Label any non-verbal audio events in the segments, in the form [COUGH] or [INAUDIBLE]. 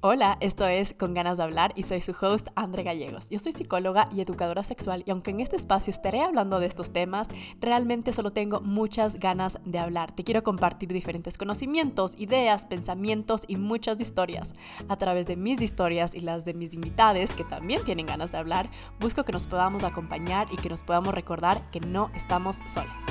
Hola, esto es Con ganas de hablar y soy su host Andre Gallegos. Yo soy psicóloga y educadora sexual y aunque en este espacio estaré hablando de estos temas, realmente solo tengo muchas ganas de hablar. Te quiero compartir diferentes conocimientos, ideas, pensamientos y muchas historias. A través de mis historias y las de mis invitados que también tienen ganas de hablar, busco que nos podamos acompañar y que nos podamos recordar que no estamos solos.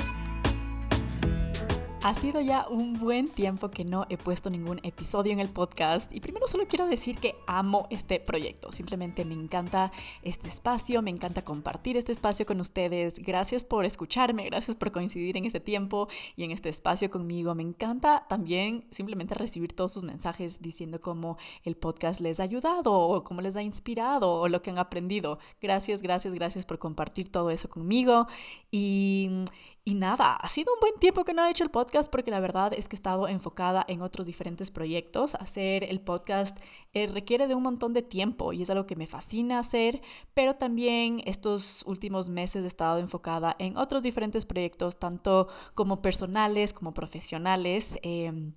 Ha sido ya un buen tiempo que no he puesto ningún episodio en el podcast y primero solo quiero decir que amo este proyecto. Simplemente me encanta este espacio, me encanta compartir este espacio con ustedes. Gracias por escucharme, gracias por coincidir en este tiempo y en este espacio conmigo. Me encanta también simplemente recibir todos sus mensajes diciendo cómo el podcast les ha ayudado o cómo les ha inspirado o lo que han aprendido. Gracias, gracias, gracias por compartir todo eso conmigo y, y nada, ha sido un buen tiempo que no he hecho el podcast porque la verdad es que he estado enfocada en otros diferentes proyectos. Hacer el podcast eh, requiere de un montón de tiempo y es algo que me fascina hacer, pero también estos últimos meses he estado enfocada en otros diferentes proyectos, tanto como personales como profesionales. Em,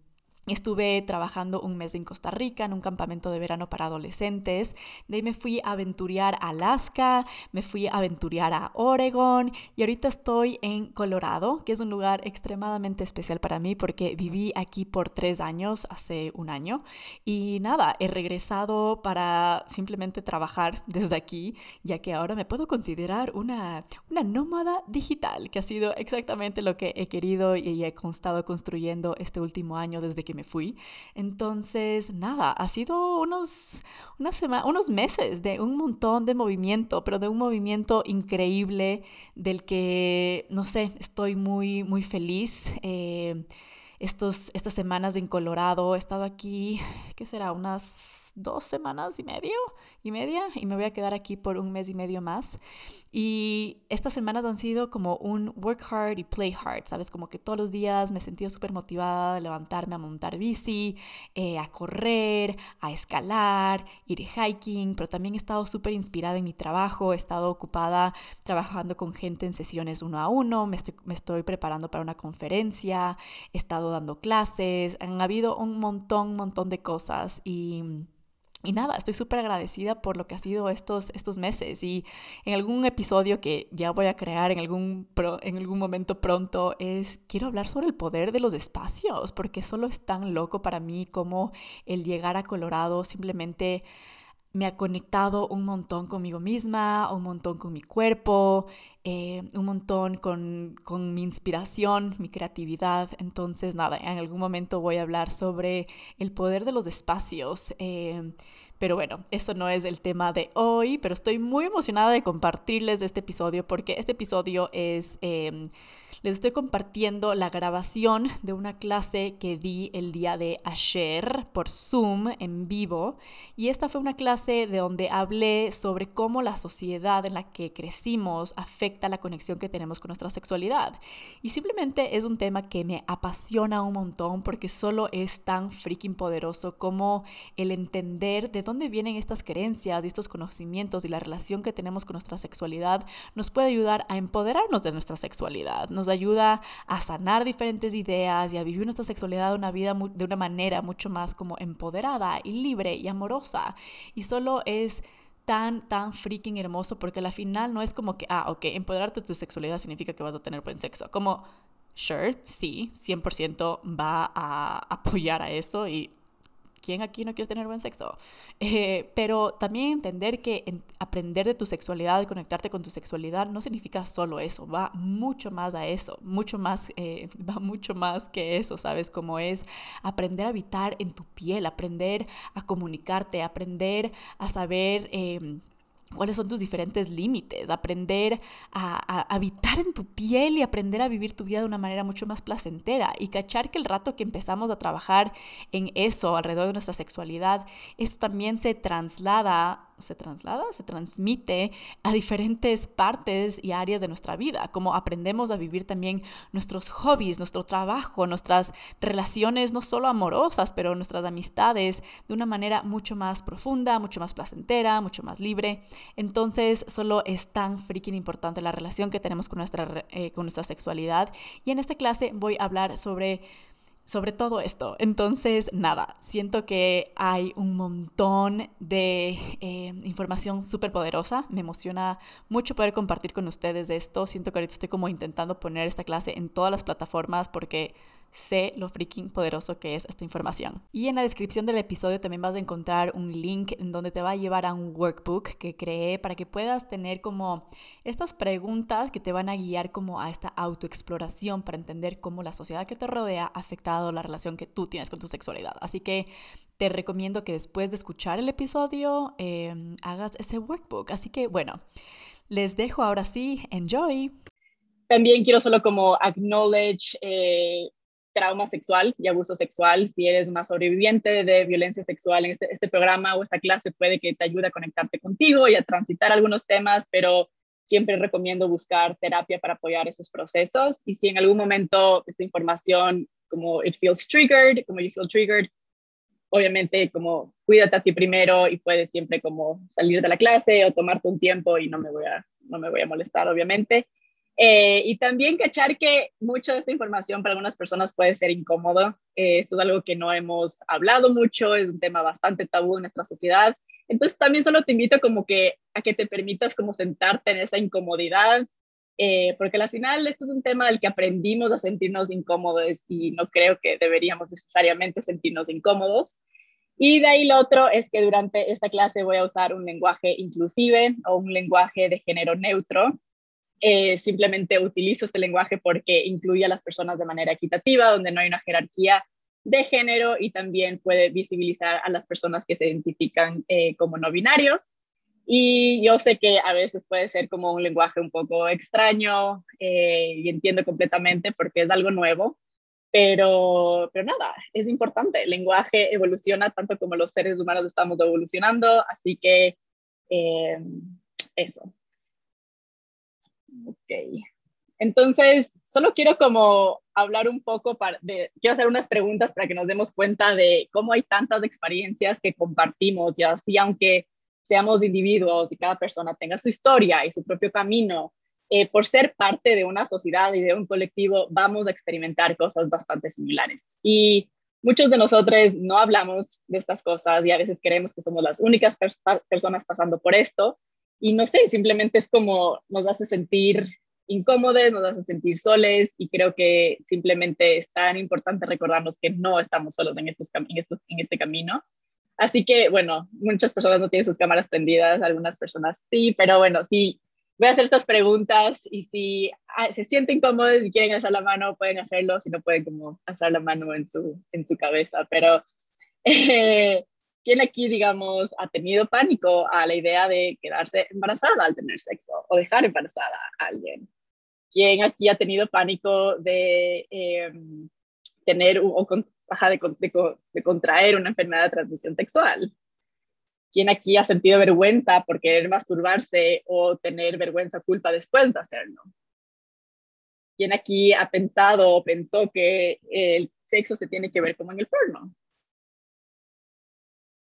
Estuve trabajando un mes en Costa Rica en un campamento de verano para adolescentes. De ahí me fui a aventurear a Alaska, me fui a aventurear a Oregon y ahorita estoy en Colorado, que es un lugar extremadamente especial para mí porque viví aquí por tres años, hace un año. Y nada, he regresado para simplemente trabajar desde aquí, ya que ahora me puedo considerar una, una nómada digital, que ha sido exactamente lo que he querido y he estado construyendo este último año desde que me fui. Entonces, nada, ha sido unos, una semana, unos meses de un montón de movimiento, pero de un movimiento increíble del que, no sé, estoy muy, muy feliz. Eh, estos, estas semanas en Colorado. He estado aquí, ¿qué será? Unas dos semanas y medio y media y me voy a quedar aquí por un mes y medio más. Y estas semanas han sido como un work hard y play hard, ¿sabes? Como que todos los días me he sentido súper motivada a levantarme a montar bici, eh, a correr, a escalar, ir hiking, pero también he estado súper inspirada en mi trabajo, he estado ocupada trabajando con gente en sesiones uno a uno, me estoy, me estoy preparando para una conferencia, he estado dando clases, han habido un montón, montón de cosas y... Y nada, estoy súper agradecida por lo que ha sido estos, estos meses y en algún episodio que ya voy a crear en algún, en algún momento pronto es, quiero hablar sobre el poder de los espacios, porque solo es tan loco para mí como el llegar a Colorado simplemente me ha conectado un montón conmigo misma, un montón con mi cuerpo, eh, un montón con, con, mi inspiración, mi creatividad. Entonces, nada, en algún momento voy a hablar sobre el poder de los espacios. Eh, pero bueno, eso no es el tema de hoy, pero estoy muy emocionada de compartirles este episodio porque este episodio es... Eh, les estoy compartiendo la grabación de una clase que di el día de ayer por Zoom en vivo. Y esta fue una clase de donde hablé sobre cómo la sociedad en la que crecimos afecta la conexión que tenemos con nuestra sexualidad. Y simplemente es un tema que me apasiona un montón porque solo es tan freaking poderoso como el entender de dónde vienen estas creencias, estos conocimientos y la relación que tenemos con nuestra sexualidad nos puede ayudar a empoderarnos de nuestra sexualidad. Nos ayuda a sanar diferentes ideas y a vivir nuestra sexualidad una vida de una manera mucho más como empoderada y libre y amorosa. Y solo es tan, tan freaking hermoso porque al final no es como que, ah, ok, empoderarte de tu sexualidad significa que vas a tener buen sexo. Como, sure, sí, 100% va a apoyar a eso y ¿Quién aquí no quiere tener buen sexo? Eh, pero también entender que aprender de tu sexualidad, conectarte con tu sexualidad, no significa solo eso, va mucho más a eso, mucho más, eh, [LAUGHS] va mucho más que eso, ¿sabes? Como es aprender a habitar en tu piel, aprender a comunicarte, aprender a saber... Em, cuáles son tus diferentes límites, aprender a, habitar en tu piel y aprender a vivir tu vida de una manera mucho más placentera y cachar que el rato que empezamos a trabajar en eso alrededor de nuestra sexualidad, esto también se traslada se traslada, se transmite a diferentes partes y áreas de nuestra vida, como aprendemos a vivir también nuestros hobbies, nuestro trabajo, nuestras relaciones, no solo amorosas, pero nuestras amistades de una manera mucho más profunda, mucho más placentera, mucho más libre. Entonces, solo es tan freaking importante la relación que tenemos con nuestra, eh, con nuestra sexualidad. Y en esta clase voy a hablar sobre sobre todo esto. Entonces, nada, siento que hay un montón de eh, información súper poderosa. Me emociona mucho poder compartir con ustedes esto. Siento que ahorita estoy como intentando poner esta clase en todas las plataformas porque sé lo freaking poderoso que es esta información. Y en la descripción del episodio también vas a encontrar un link en donde te va a llevar a un workbook que creé para que puedas tener como estas preguntas que te van a guiar como a esta autoexploración para entender cómo la sociedad que te rodea ha afectado la relación que tú tienes con tu sexualidad. Así que te recomiendo que después de escuchar el episodio em, hagas ese workbook. Así que bueno, les dejo ahora sí, enjoy. También quiero solo como acknowledge eh, trauma sexual y abuso sexual. Si eres una sobreviviente de violencia sexual en este, este, programa o esta clase puede que te ayude a conectarte contigo y a transitar algunos temas, pero siempre recomiendo buscar terapia para apoyar esos procesos. Y si en algún momento esta información, como it feels triggered, como you feel triggered, obviamente como cuídate a ti primero y puedes siempre como salir de la clase o tomarte un tiempo y no me voy a, no me voy a molestar, obviamente. Eh, y también cachar que mucha de esta información para algunas personas puede ser incómodo. Eh, esto es algo que no hemos hablado mucho, es un tema bastante tabú en nuestra sociedad. Entonces también solo te invito como que a que te permitas como sentarte en esa incomodidad, eh, porque al final esto es un tema del que aprendimos a sentirnos incómodos y no creo que deberíamos necesariamente sentirnos incómodos. Y de ahí lo otro es que durante esta clase voy a usar un lenguaje inclusive o un lenguaje de género neutro, eh, simplemente utilizo este lenguaje porque incluye a las personas de manera equitativa, donde no hay una jerarquía de género y también puede visibilizar a las personas que se identifican eh, como no binarios. Y yo sé que a veces puede ser como un lenguaje un poco extraño eh, y entiendo completamente porque es algo nuevo, pero, pero nada, es importante. El lenguaje evoluciona tanto como los seres humanos estamos evolucionando, así que eso. Ok. Entonces, solo quiero como hablar un poco, para, quiero hacer unas preguntas para que nos demos cuenta de cómo hay tantas experiencias que compartimos y así, aunque seamos individuos y cada persona tenga su historia y su propio camino, eh, por ser parte de una sociedad y de un colectivo, vamos a experimentar cosas bastante similares. Y muchos de nosotros no hablamos de estas cosas y a veces creemos que somos las únicas personas pasando por esto, y no sé, simplemente es como nos hace sentir incómodos, nos hace sentir soles y creo que simplemente es tan importante recordarnos que no estamos solos en, estos, en, estos, en este camino. Así que, bueno, muchas personas no tienen sus cámaras prendidas, algunas personas sí, pero bueno, sí, voy a hacer estas preguntas y si ah, se sienten incómodos y quieren hacer la mano, pueden hacerlo, si no pueden como hacer la mano en su, en su cabeza, pero [LAUGHS] eh, ¿Quién aquí, digamos, ha tenido pánico a la idea de quedarse embarazada al tener sexo o dejar embarazada a alguien? ¿Quién aquí ha tenido pánico de em, tener o de, de, contraer una enfermedad de transmisión sexual? ¿Quién aquí ha sentido vergüenza por querer masturbarse o tener vergüenza o culpa después de hacerlo? ¿Quién aquí ha pensado o pensó que el sexo se tiene que ver como en el porno?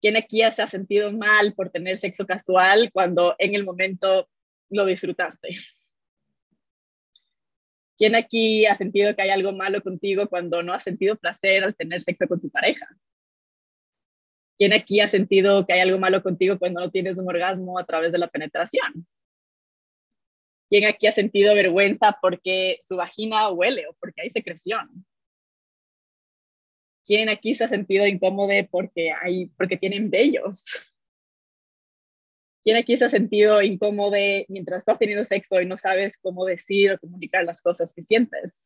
¿Quién aquí se ha sentido mal por tener sexo casual cuando en el momento lo disfrutaste? ¿Quién aquí ha sentido que hay algo malo contigo cuando no has sentido placer al tener sexo con tu pareja? ¿Quién aquí ha sentido que hay algo malo contigo cuando no tienes un orgasmo a través de la penetración? ¿Quién aquí ha sentido vergüenza porque su vagina huele o porque hay secreción? ¿Quién aquí se ha sentido incómodo porque, hay, porque tienen vellos? ¿Quién aquí se ha sentido incómodo mientras estás teniendo sexo y no sabes cómo decir o comunicar las cosas que sientes?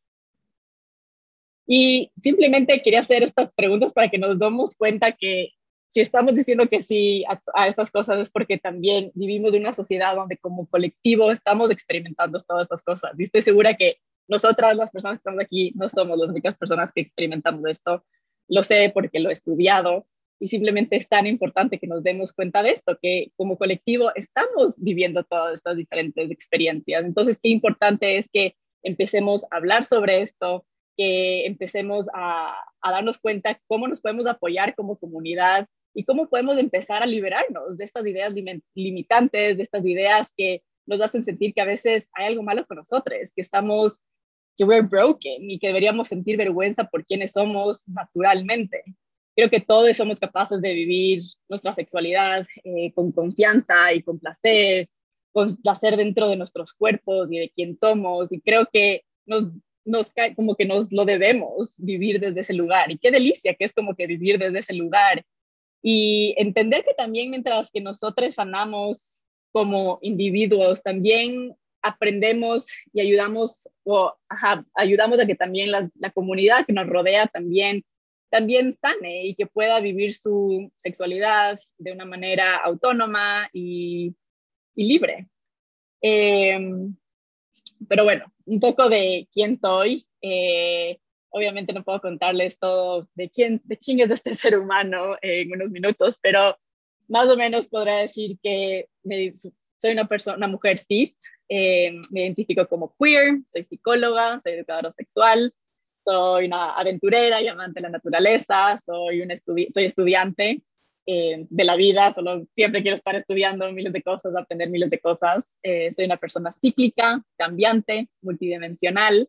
Y simplemente quería hacer estas preguntas para que nos demos cuenta que si estamos diciendo que sí a, estas cosas es porque también vivimos en una sociedad donde como colectivo estamos experimentando todas estas cosas. Y estoy segura que nosotras, las personas que estamos aquí, no somos las únicas personas que experimentamos esto lo sé porque lo he estudiado y simplemente es tan importante que nos demos cuenta de esto, que como colectivo estamos viviendo todas estas diferentes experiencias. Entonces, qué importante es que empecemos a hablar sobre esto, que empecemos a, darnos cuenta cómo nos podemos apoyar como comunidad y cómo podemos empezar a liberarnos de estas ideas limitantes, de estas ideas que nos hacen sentir que a veces hay algo malo con nosotros, que estamos que we're broken y que deberíamos sentir vergüenza por quienes somos naturalmente. Creo que todos somos capaces de vivir nuestra sexualidad eh, con confianza y con placer, con placer dentro de nuestros cuerpos y de quién somos. Y creo que nos, nos como que nos lo debemos vivir desde ese lugar. Y qué delicia que es como que vivir desde ese lugar. Y entender que también mientras que nosotros sanamos como individuos, también aprendemos y ayudamos o ayudamos a que también la comunidad que nos rodea también también sane y que pueda vivir su sexualidad de una manera autónoma y, y libre. Em, pero bueno, un poco de quién soy. Eh, obviamente no puedo contarles todo de quién, de quién es este [LAUGHS] ser humano en unos minutos, pero más o menos podría decir que soy una persona, una mujer cis, eh, me identifico como queer, soy psicóloga, soy educadora sexual, soy una aventurera y amante de la naturaleza, soy, un soy estudiante eh, de la vida, solo siempre quiero estar estudiando miles de cosas, aprender miles de cosas. Eh, soy una persona cíclica, cambiante, multidimensional.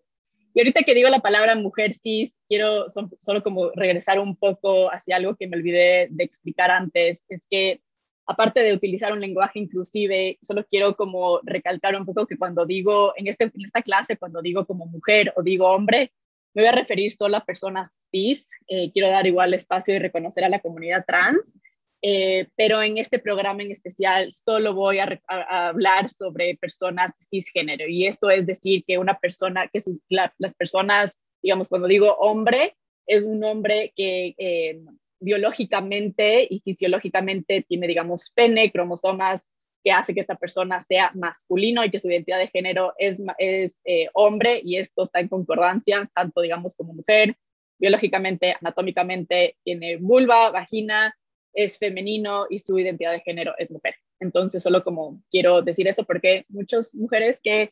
Y ahorita que digo la palabra mujer cis, quiero solo como regresar un poco hacia algo que me olvidé de explicar antes, es que aparte de utilizar un lenguaje inclusive, solo quiero como recalcar un poco que cuando digo, en, este, en esta clase, cuando digo como mujer o digo hombre, me voy a referir solo a personas cis. Eh, quiero dar igual espacio y reconocer a la comunidad trans, eh, pero en este programa en especial solo voy a, hablar sobre personas cisgénero. Y esto es decir que una persona, que las personas, digamos, cuando digo hombre, es un hombre que eh, biológicamente y fisiológicamente tiene, digamos, pene, cromosomas que hace que esta persona sea masculino y que su identidad de género es, es eh, hombre y esto está en concordancia, tanto, digamos, como mujer, biológicamente, anatómicamente, tiene vulva, vagina, es femenino y su identidad de género es mujer. Entonces, solo como quiero decir eso porque muchas mujeres que,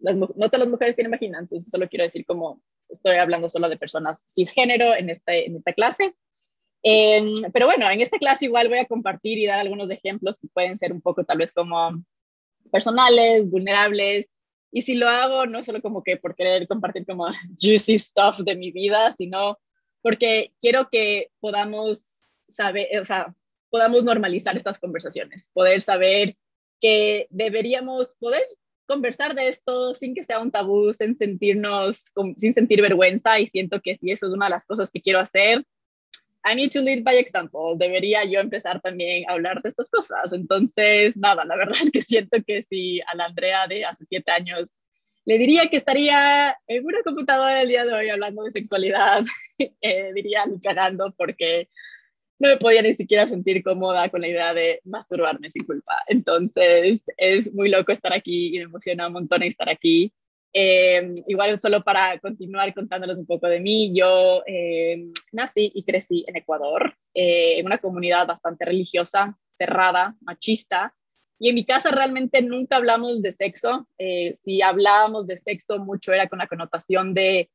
no todas las mujeres tienen vagina, entonces solo quiero decir como estoy hablando solo de personas cisgénero en, este, en esta clase pero bueno, en esta clase igual voy a compartir y dar algunos ejemplos que pueden ser un poco tal vez como personales, vulnerables. Y si lo hago, no solo como que por querer compartir como [LAUGHS] juicy stuff de mi vida, sino porque quiero que podamos saber, o sea, podamos normalizar estas conversaciones, poder saber que deberíamos poder conversar de esto sin que sea un tabú, sin sentirnos, sin sentir vergüenza y siento que si eso es una de las cosas que quiero hacer, I need to lead by example. Debería yo empezar también a hablar de estas cosas. Entonces, nada, la verdad es que siento que si a la Andrea de hace siete años le diría que estaría en una computadora el día de hoy hablando de sexualidad, [LAUGHS] eh, diría ni cagando porque no me podía ni siquiera sentir cómoda con la idea de masturbarme sin culpa. Entonces, es muy loco estar aquí y me emociona un montón estar aquí. Eh, igual solo para continuar contándoles un poco de mí, yo eh, nací y crecí en Ecuador, eh, en una comunidad bastante religiosa, cerrada, machista, y en mi casa realmente nunca hablamos de sexo. si hablábamos de sexo, mucho era con la connotación de,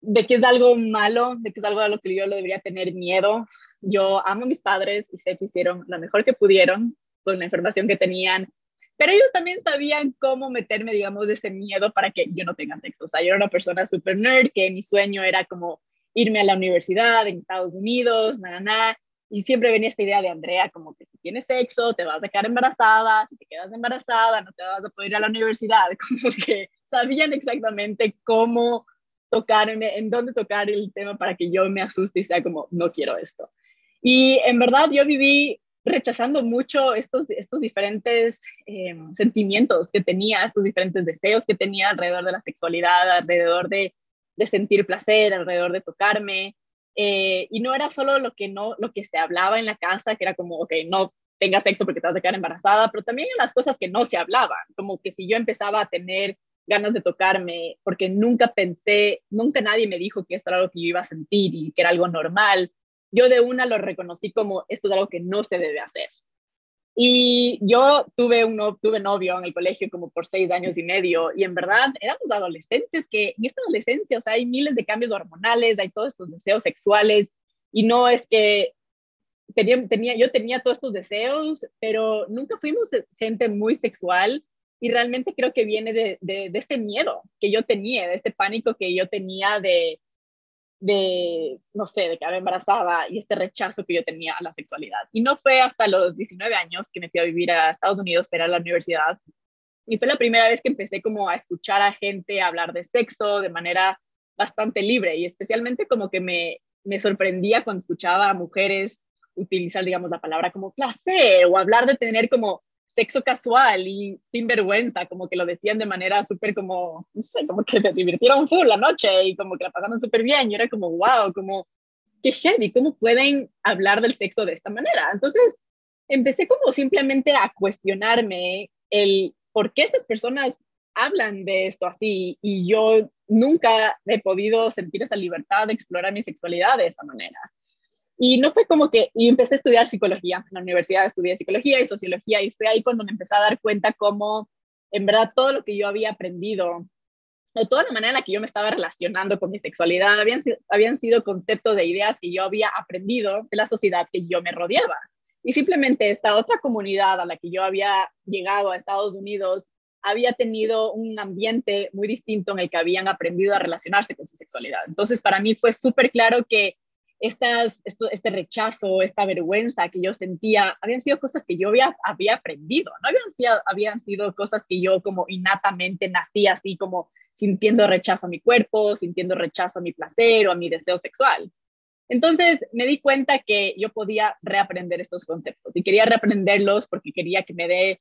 de que es algo malo, de que es algo a lo que yo lo debería tener miedo. Yo amo a mis padres y sé que hicieron lo mejor que pudieron con la información que tenían pero ellos también sabían cómo meterme, digamos, ese miedo para que yo no tenga sexo. O sea, yo era una persona súper nerd, que mi sueño era como irme a la universidad en Estados Unidos, nada, nada. Y siempre venía esta idea de Andrea, como que si tienes sexo, te vas a quedar embarazada, si te quedas embarazada, no te vas a poder ir a la universidad. [LAUGHS] Como que sabían exactamente cómo tocarme, en dónde tocar el tema para que yo me asuste y sea como, no quiero esto. Y en verdad yo viví rechazando mucho estos, estos diferentes eh, sentimientos que tenía, estos diferentes deseos que tenía alrededor de la sexualidad, alrededor de, de sentir placer, alrededor de tocarme. Eh, y no era solo lo que, no, lo que se hablaba en la casa, que era como, ok, no tengas sexo porque te vas a quedar embarazada, pero también las cosas que no se hablaban, como que si yo empezaba a tener ganas de tocarme, porque nunca pensé, nunca nadie me dijo que esto era algo que yo iba a sentir y que era algo normal, yo de una lo reconocí como esto es algo que no se debe hacer. Y yo tuve, un, tuve novio en el colegio como por seis años y medio y en verdad éramos adolescentes que en esta adolescencia, o sea, hay miles de cambios hormonales, hay todos estos deseos sexuales y no es que tenía, tenía, yo tenía todos estos deseos, pero nunca fuimos gente muy sexual y realmente creo que viene de, de, este miedo que yo tenía, de este pánico que yo tenía de, de, no sé, de quedar embarazada y este rechazo que yo tenía a la sexualidad. Y no fue hasta los 19 años que me fui a vivir a Estados Unidos para la universidad. Y fue la primera vez que empecé como a escuchar a gente hablar de sexo de manera bastante libre y especialmente como que me, me sorprendía cuando escuchaba a mujeres utilizar, digamos, la palabra como placer o hablar de tener como sexo casual y sin vergüenza, como que lo decían de manera súper como, no sé, como que se divirtieron full la noche y como que la pasaron súper bien y era como, wow, como, qué heavy, ¿cómo pueden hablar del sexo de esta manera? Entonces, empecé como simplemente a cuestionarme el por qué estas personas hablan de esto así y yo nunca he podido sentir esa libertad de explorar mi sexualidad de esa manera. Y no fue como que, y empecé a estudiar psicología, en la universidad estudié psicología y sociología, y fue ahí cuando me empecé a dar cuenta cómo, en verdad, todo lo que yo había aprendido, o toda la manera en la que yo me estaba relacionando con mi sexualidad, habían, habían sido conceptos de ideas que yo había aprendido de la sociedad que yo me rodeaba. Y simplemente esta otra comunidad a la que yo había llegado a Estados Unidos había tenido un ambiente muy distinto en el que habían aprendido a relacionarse con su sexualidad. Entonces, para mí fue súper claro que estas, este rechazo, esta vergüenza que yo sentía, habían sido cosas que yo había, había aprendido, no habían sido, habían sido cosas que yo como innatamente nací así como sintiendo rechazo a mi cuerpo, sintiendo rechazo a mi placer o a mi deseo sexual. Entonces me di cuenta que yo podía reaprender estos conceptos y quería reaprenderlos porque quería que me dé,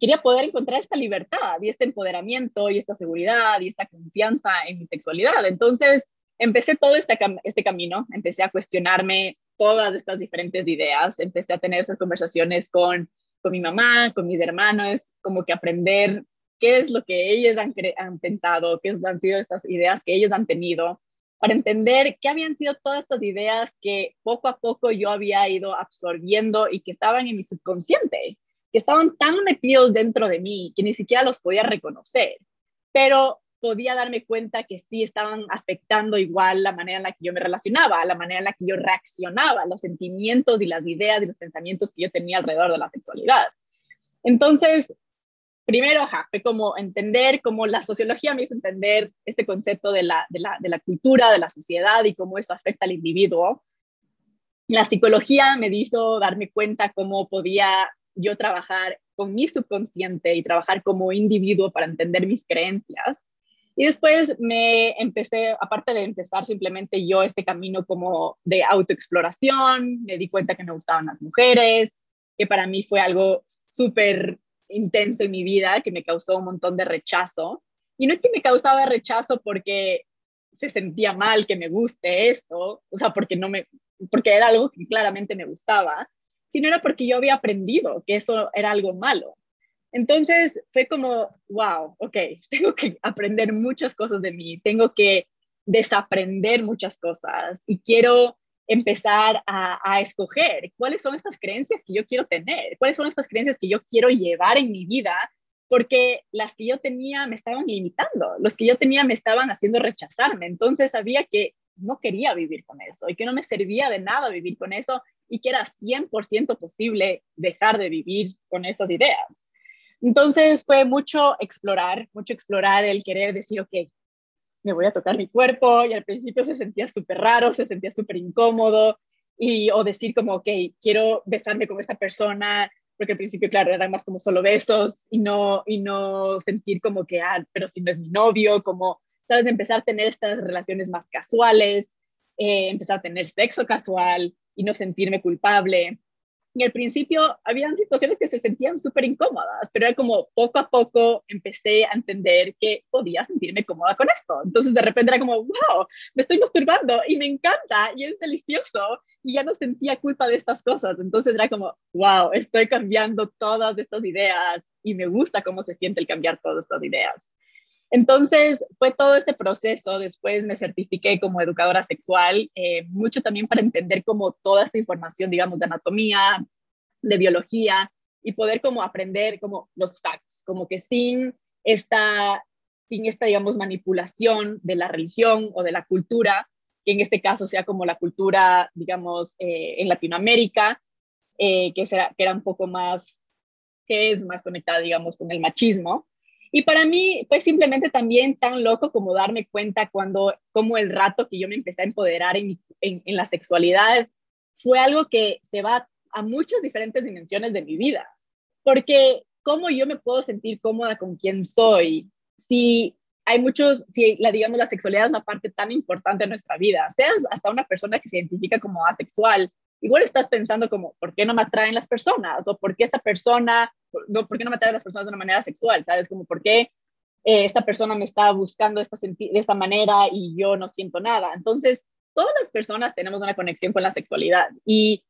quería poder encontrar esta libertad y este empoderamiento y esta seguridad y esta confianza en mi sexualidad. Entonces empecé todo este, este camino, empecé a cuestionarme todas estas diferentes ideas, empecé a tener estas conversaciones con, con mi mamá, con mis hermanos, como que aprender qué es lo que ellos han, han pensado, qué han sido estas ideas que ellos han tenido, para entender qué habían sido todas estas ideas que poco a poco yo había ido absorbiendo y que estaban en mi subconsciente, que estaban tan metidos dentro de mí que ni siquiera los podía reconocer. Pero podía darme cuenta que sí estaban afectando igual la manera en la que yo me relacionaba, la manera en la que yo reaccionaba, los sentimientos y las ideas y los pensamientos que yo tenía alrededor de la sexualidad. Entonces, primero, ajá, fue como entender, cómo la sociología me hizo entender este concepto de la, de la, de la cultura, de la sociedad y cómo eso afecta al individuo. La psicología me hizo darme cuenta cómo podía yo trabajar con mi subconsciente y trabajar como individuo para entender mis creencias. Y después me empecé, aparte de empezar simplemente yo este camino como de autoexploración, me di cuenta que me gustaban las mujeres, que para mí fue algo súper intenso en mi vida, que me causó un montón de rechazo. Y no es que me causaba rechazo porque se sentía mal que me guste esto, o sea, porque, no me, porque era algo que claramente me gustaba, sino era porque yo había aprendido que eso era algo malo. Entonces fue como, wow, ok, [LAUGHS] tengo que aprender muchas cosas de mí, tengo que desaprender muchas cosas y quiero empezar a, escoger cuáles son estas creencias que yo quiero tener, cuáles son estas creencias que yo quiero llevar en mi vida, porque las que yo tenía me estaban limitando, los que yo tenía me estaban haciendo rechazarme, entonces sabía que no quería vivir con eso y que no me servía de nada vivir con eso y que era 100% posible dejar de vivir con esas ideas. Entonces fue mucho explorar, mucho explorar el querer decir, ok, me voy a tocar mi cuerpo y al principio se sentía súper raro, se sentía súper incómodo y o decir como, ok, quiero besarme con esta persona, porque al principio, claro, eran más como solo besos y no, y no sentir como que, ah, pero si no es mi novio, como, sabes, empezar a tener estas relaciones más casuales, eh, empezar a tener sexo casual y no sentirme culpable. Y al principio habían situaciones que se sentían súper incómodas, pero era como poco a poco empecé a entender que podía sentirme cómoda con esto. Entonces de repente era como, wow, me estoy masturbando y me encanta y es delicioso y ya no sentía culpa de estas cosas. Entonces era como, wow, estoy cambiando todas estas ideas y me gusta cómo se siente el cambiar todas estas ideas. Entonces fue todo este proceso, después me certifiqué como educadora sexual, eh, mucho también para entender como toda esta información, digamos, de anatomía, de biología y poder como aprender como los facts, como que sin esta, sin esta, digamos, manipulación de la religión o de la cultura, que en este caso sea como la cultura, digamos, eh, en Latinoamérica, eh, que, que era un poco más, que es más conectada, digamos, con el machismo Y para mí fue simplemente también tan loco como darme cuenta cuando, como el rato que yo me empecé a empoderar en, en, en la sexualidad, fue algo que se va a muchas diferentes dimensiones de mi vida. Porque cómo yo me puedo sentir cómoda con quien soy, si hay muchos, si la, digamos, la sexualidad es una parte tan importante de nuestra vida, seas hasta una persona que se identifica como asexual, igual estás pensando como, ¿por qué no me atraen las personas? O ¿por qué esta persona, no, por qué no me atraen las personas de una manera sexual? ¿Sabes? Como, ¿por qué eh, esta persona me está buscando esta de esta manera y yo no siento nada? Entonces, todas las personas tenemos una conexión con la sexualidad y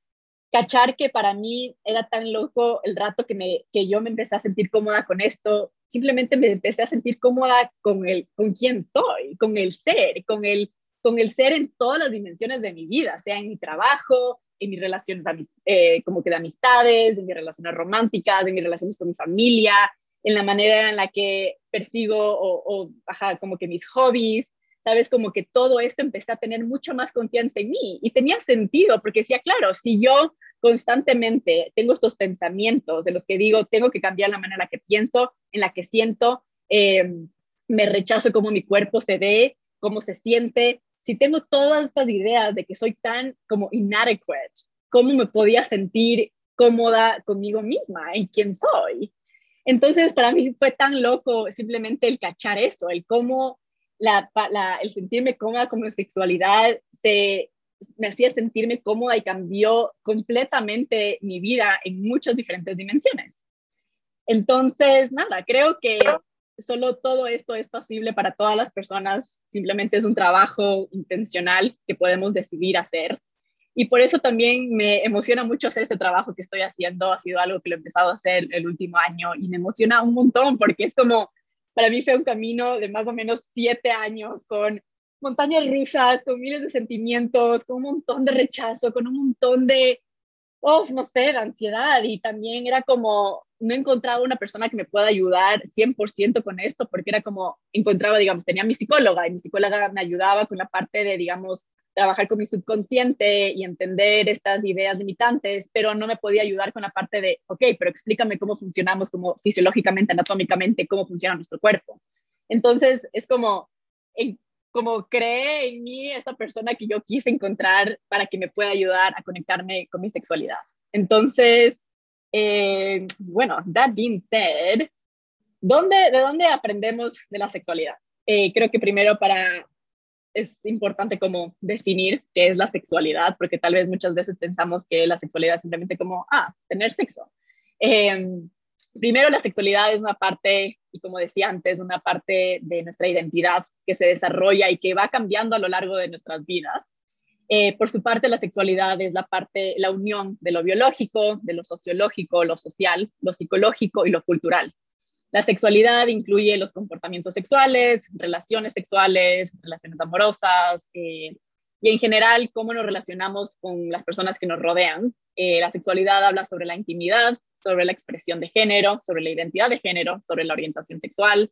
cachar que para mí era tan loco el rato que, me, que yo me empecé a sentir cómoda con esto, simplemente me empecé a sentir cómoda con, el, con quién soy, con el ser, con el, con el ser en todas las dimensiones de mi vida, sea en mi trabajo, en mis relaciones eh, como que de amistades, en mis relaciones románticas, en mis relaciones con mi familia, en la manera en la que persigo o, o como que mis hobbies, sabes, como que todo esto empecé a tener mucho más confianza en mí y tenía sentido porque decía, claro, si yo constantemente tengo estos pensamientos de los que digo, tengo que cambiar la manera en la que pienso, en la que siento, em, me rechazo cómo mi cuerpo se ve, cómo se siente, si tengo todas estas ideas de que soy tan como inadequate, ¿cómo me podía sentir cómoda conmigo misma, en quién soy? Entonces, para mí fue tan loco simplemente el cachar eso, el cómo el sentirme cómoda con mi sexualidad se, me hacía sentirme cómoda y cambió completamente mi vida en muchas diferentes dimensiones. Entonces, nada, creo que solo todo esto es posible para todas las personas, simplemente es un trabajo intencional que podemos decidir hacer. Y por eso también me emociona mucho hacer este trabajo que estoy haciendo, ha sido algo que lo he empezado a hacer el último año y me emociona un montón porque es como para mí fue un camino de más o menos siete años con montañas rusas, con miles de sentimientos, con un montón de rechazo, con un montón de, oh, no sé, de ansiedad. Y también era como, no encontraba una persona que me pueda ayudar 100% con esto, porque era como, encontraba, digamos, tenía mi psicóloga y mi psicóloga me ayudaba con la parte de, digamos, trabajar con mi subconsciente y entender estas ideas limitantes, pero no me podía ayudar con la parte de, ok, pero explícame cómo funcionamos, como fisiológicamente, anatómicamente, cómo funciona nuestro cuerpo. Entonces, es como, en, como creé en mí esta persona que yo quise encontrar para que me pueda ayudar a conectarme con mi sexualidad. Entonces, eh, bueno, that being said, ¿dónde, ¿de dónde aprendemos de la sexualidad? Eh, creo que primero para es importante como definir qué es la sexualidad, porque tal vez muchas veces pensamos que la sexualidad es simplemente como, ah, tener sexo. Em, primero, la sexualidad es una parte, y como decía antes, una parte de nuestra identidad que se desarrolla y que va cambiando a lo largo de nuestras vidas. Eh, por su parte, la sexualidad es la parte, la unión de lo biológico, de lo sociológico, lo social, lo psicológico y lo cultural. La sexualidad incluye los comportamientos sexuales, relaciones sexuales, relaciones amorosas eh, y en general cómo nos relacionamos con las personas que nos rodean. Eh, la sexualidad habla sobre la intimidad, sobre la expresión de género, sobre la identidad de género, sobre la orientación sexual.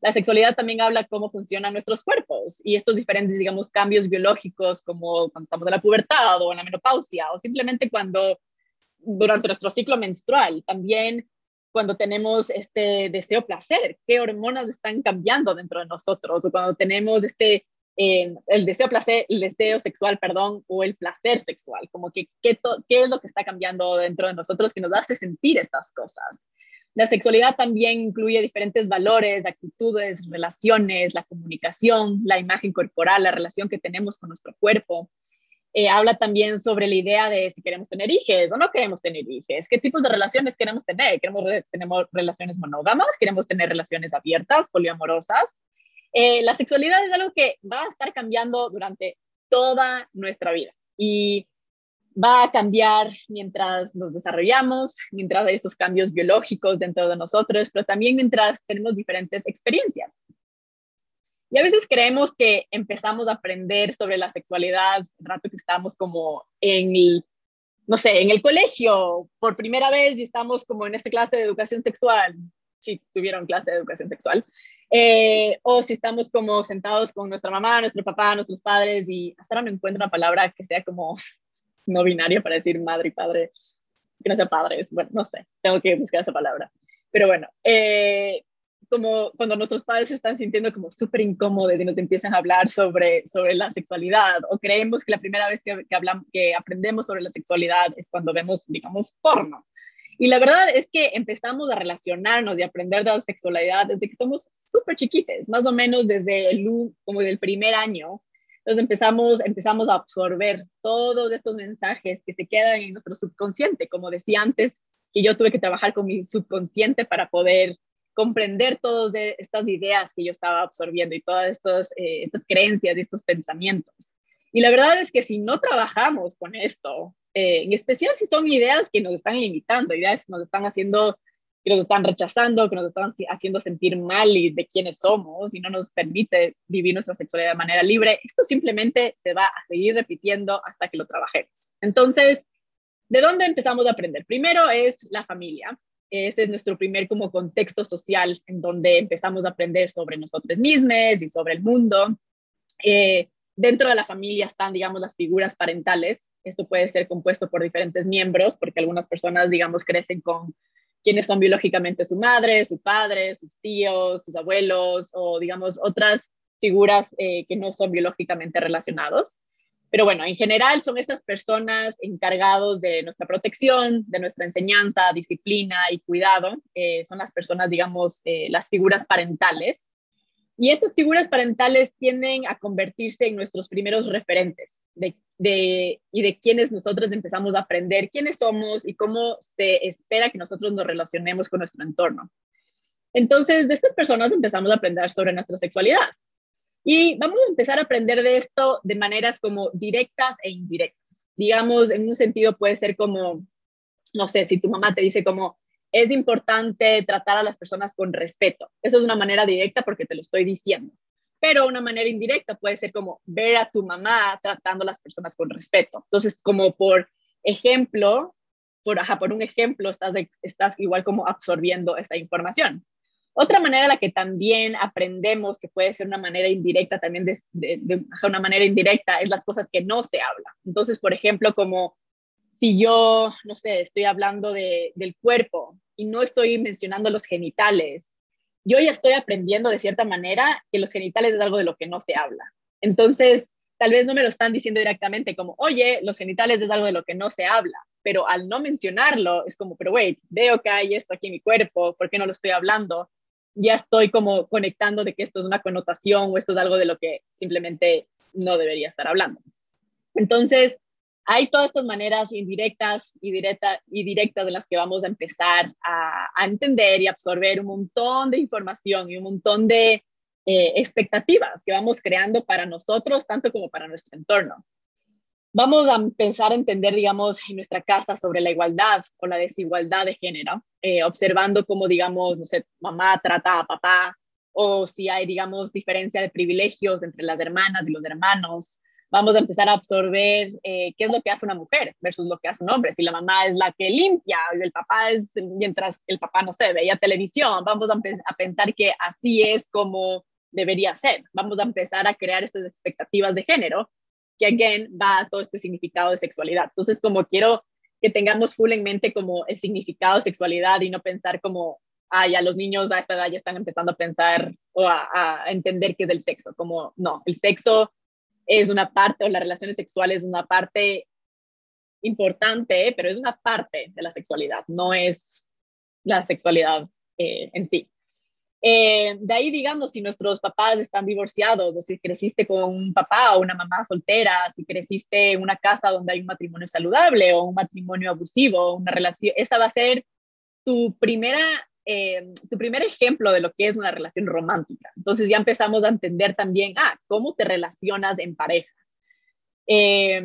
La sexualidad también habla cómo funcionan nuestros cuerpos y estos diferentes, digamos, cambios biológicos como cuando estamos en la pubertad o en la menopausia o simplemente cuando durante nuestro ciclo menstrual. También cuando tenemos este deseo placer, qué hormonas están cambiando dentro de nosotros, o cuando tenemos este, eh, el deseo placer, el deseo sexual, perdón, o el placer sexual, como que qué, qué es lo que está cambiando dentro de nosotros que nos hace sentir estas cosas. La sexualidad también incluye diferentes valores, actitudes, relaciones, la comunicación, la imagen corporal, la relación que tenemos con nuestro cuerpo. Eh, habla también sobre la idea de si queremos tener hijos o no queremos tener hijos, qué tipos de relaciones queremos tener. ¿Queremos tenemos relaciones monógamas? ¿Queremos tener relaciones abiertas, poliamorosas? Eh, la sexualidad es algo que va a estar cambiando durante toda nuestra vida y va a cambiar mientras nos desarrollamos, mientras hay estos cambios biológicos dentro de nosotros, pero también mientras tenemos diferentes experiencias. Y a veces creemos que empezamos a aprender sobre la sexualidad el rato que estamos como en el, no sé, en el colegio por primera vez y estamos como en esta clase de educación sexual, si tuvieron clase de educación sexual, eh, o si estamos como sentados con nuestra mamá, nuestro papá, nuestros padres y hasta ahora no encuentro una palabra que sea como no binaria para decir madre y padre, que no sea padres, bueno, no sé, tengo que buscar esa palabra. Pero bueno, eh, como cuando nuestros padres se están sintiendo como súper incómodos y nos empiezan a hablar sobre, sobre la sexualidad o creemos que la primera vez que, que, hablamos, que aprendemos sobre la sexualidad es cuando vemos, digamos, porno. Y la verdad es que empezamos a relacionarnos y aprender de la sexualidad desde que somos súper chiquites, más o menos desde el, como del primer año. Entonces empezamos, empezamos a absorber todos estos mensajes que se quedan en nuestro subconsciente. Como decía antes, que yo tuve que trabajar con mi subconsciente para poder comprender todas estas ideas que yo estaba absorbiendo y todas estos, eh, estas creencias y estos pensamientos. Y la verdad es que si no trabajamos con esto, eh, en especial si son ideas que nos están limitando, ideas que nos están haciendo, que nos están rechazando, que nos están haciendo sentir mal y de quiénes somos y no nos permite vivir nuestra sexualidad de manera libre, esto simplemente se va a seguir repitiendo hasta que lo trabajemos. Entonces, ¿de dónde empezamos a aprender? Primero es la familia. Este es nuestro primer como contexto social en donde empezamos a aprender sobre nosotros mismos y sobre el mundo. Eh, dentro de la familia están, digamos, las figuras parentales. Esto puede ser compuesto por diferentes miembros, porque algunas personas, digamos, crecen con quienes son biológicamente su madre, su padre, sus tíos, sus abuelos o, digamos, otras figuras eh, que no son biológicamente relacionados. Pero bueno, en general son estas personas encargados de nuestra protección, de nuestra enseñanza, disciplina y cuidado. Eh, son las personas, digamos, eh, las figuras parentales. Y estas figuras parentales tienden a convertirse en nuestros primeros referentes y de quienes nosotros empezamos a aprender quiénes somos y cómo se espera que nosotros nos relacionemos con nuestro entorno. Entonces, de estas personas empezamos a aprender sobre nuestra sexualidad. Y vamos a empezar a aprender de esto de maneras como directas e indirectas. Digamos, en un sentido puede ser como, no sé, si tu mamá te dice como, es importante tratar a las personas con respeto. Eso es una manera directa porque te lo estoy diciendo. Pero una manera indirecta puede ser como ver a tu mamá tratando a las personas con respeto. Entonces, como por ejemplo, por, ajá, por un ejemplo, estás, igual como absorbiendo esa información. Otra manera en la que también aprendemos, que puede ser una manera indirecta también, de, de, una manera indirecta, es las cosas que no se hablan. Entonces, por ejemplo, como si yo, no sé, estoy hablando de, del cuerpo y no estoy mencionando los genitales, yo ya estoy aprendiendo de cierta manera que los genitales es algo de lo que no se habla. Entonces, tal vez no me lo están diciendo directamente como, oye, los genitales es algo de lo que no se habla, pero al no mencionarlo es como, pero wait, veo que hay esto aquí en mi cuerpo, ¿por qué no lo estoy hablando? ya estoy como conectando de que esto es una connotación o esto es algo de lo que simplemente no debería estar hablando. Entonces, hay todas estas maneras indirectas y, directa, y directas de las que vamos a empezar a, entender y absorber un montón de información y un montón de eh, expectativas que vamos creando para nosotros, tanto como para nuestro entorno vamos a empezar a entender, digamos, en nuestra casa sobre la igualdad o la desigualdad de género, eh, observando cómo, digamos, no sé, mamá trata a papá o si hay, digamos, diferencia de privilegios entre las hermanas y los hermanos. Vamos a empezar a absorber eh, qué es lo que hace una mujer versus lo que hace un hombre. Si la mamá es la que limpia el papá es, mientras el papá, no sé, veía televisión, vamos a, a pensar que así es como debería ser. Vamos a empezar a crear estas expectativas de género que again va a todo este significado de sexualidad. Entonces, como quiero que tengamos full en mente como el significado de sexualidad y no pensar como, ah, ya los niños a esta edad ya están empezando a pensar o a, a entender qué es el sexo, como no, el sexo es una parte o las relaciones sexuales es una parte importante, pero es una parte de la sexualidad, no es la sexualidad eh, en sí. Eh, de ahí, digamos, si nuestros papás están divorciados, o si creciste con un papá o una mamá soltera, si creciste en una casa donde hay un matrimonio saludable o un matrimonio abusivo, una relación, esa va a ser tu primera, eh, tu primer ejemplo de lo que es una relación romántica. Entonces ya empezamos a entender también, ah, cómo te relacionas en pareja. Eh,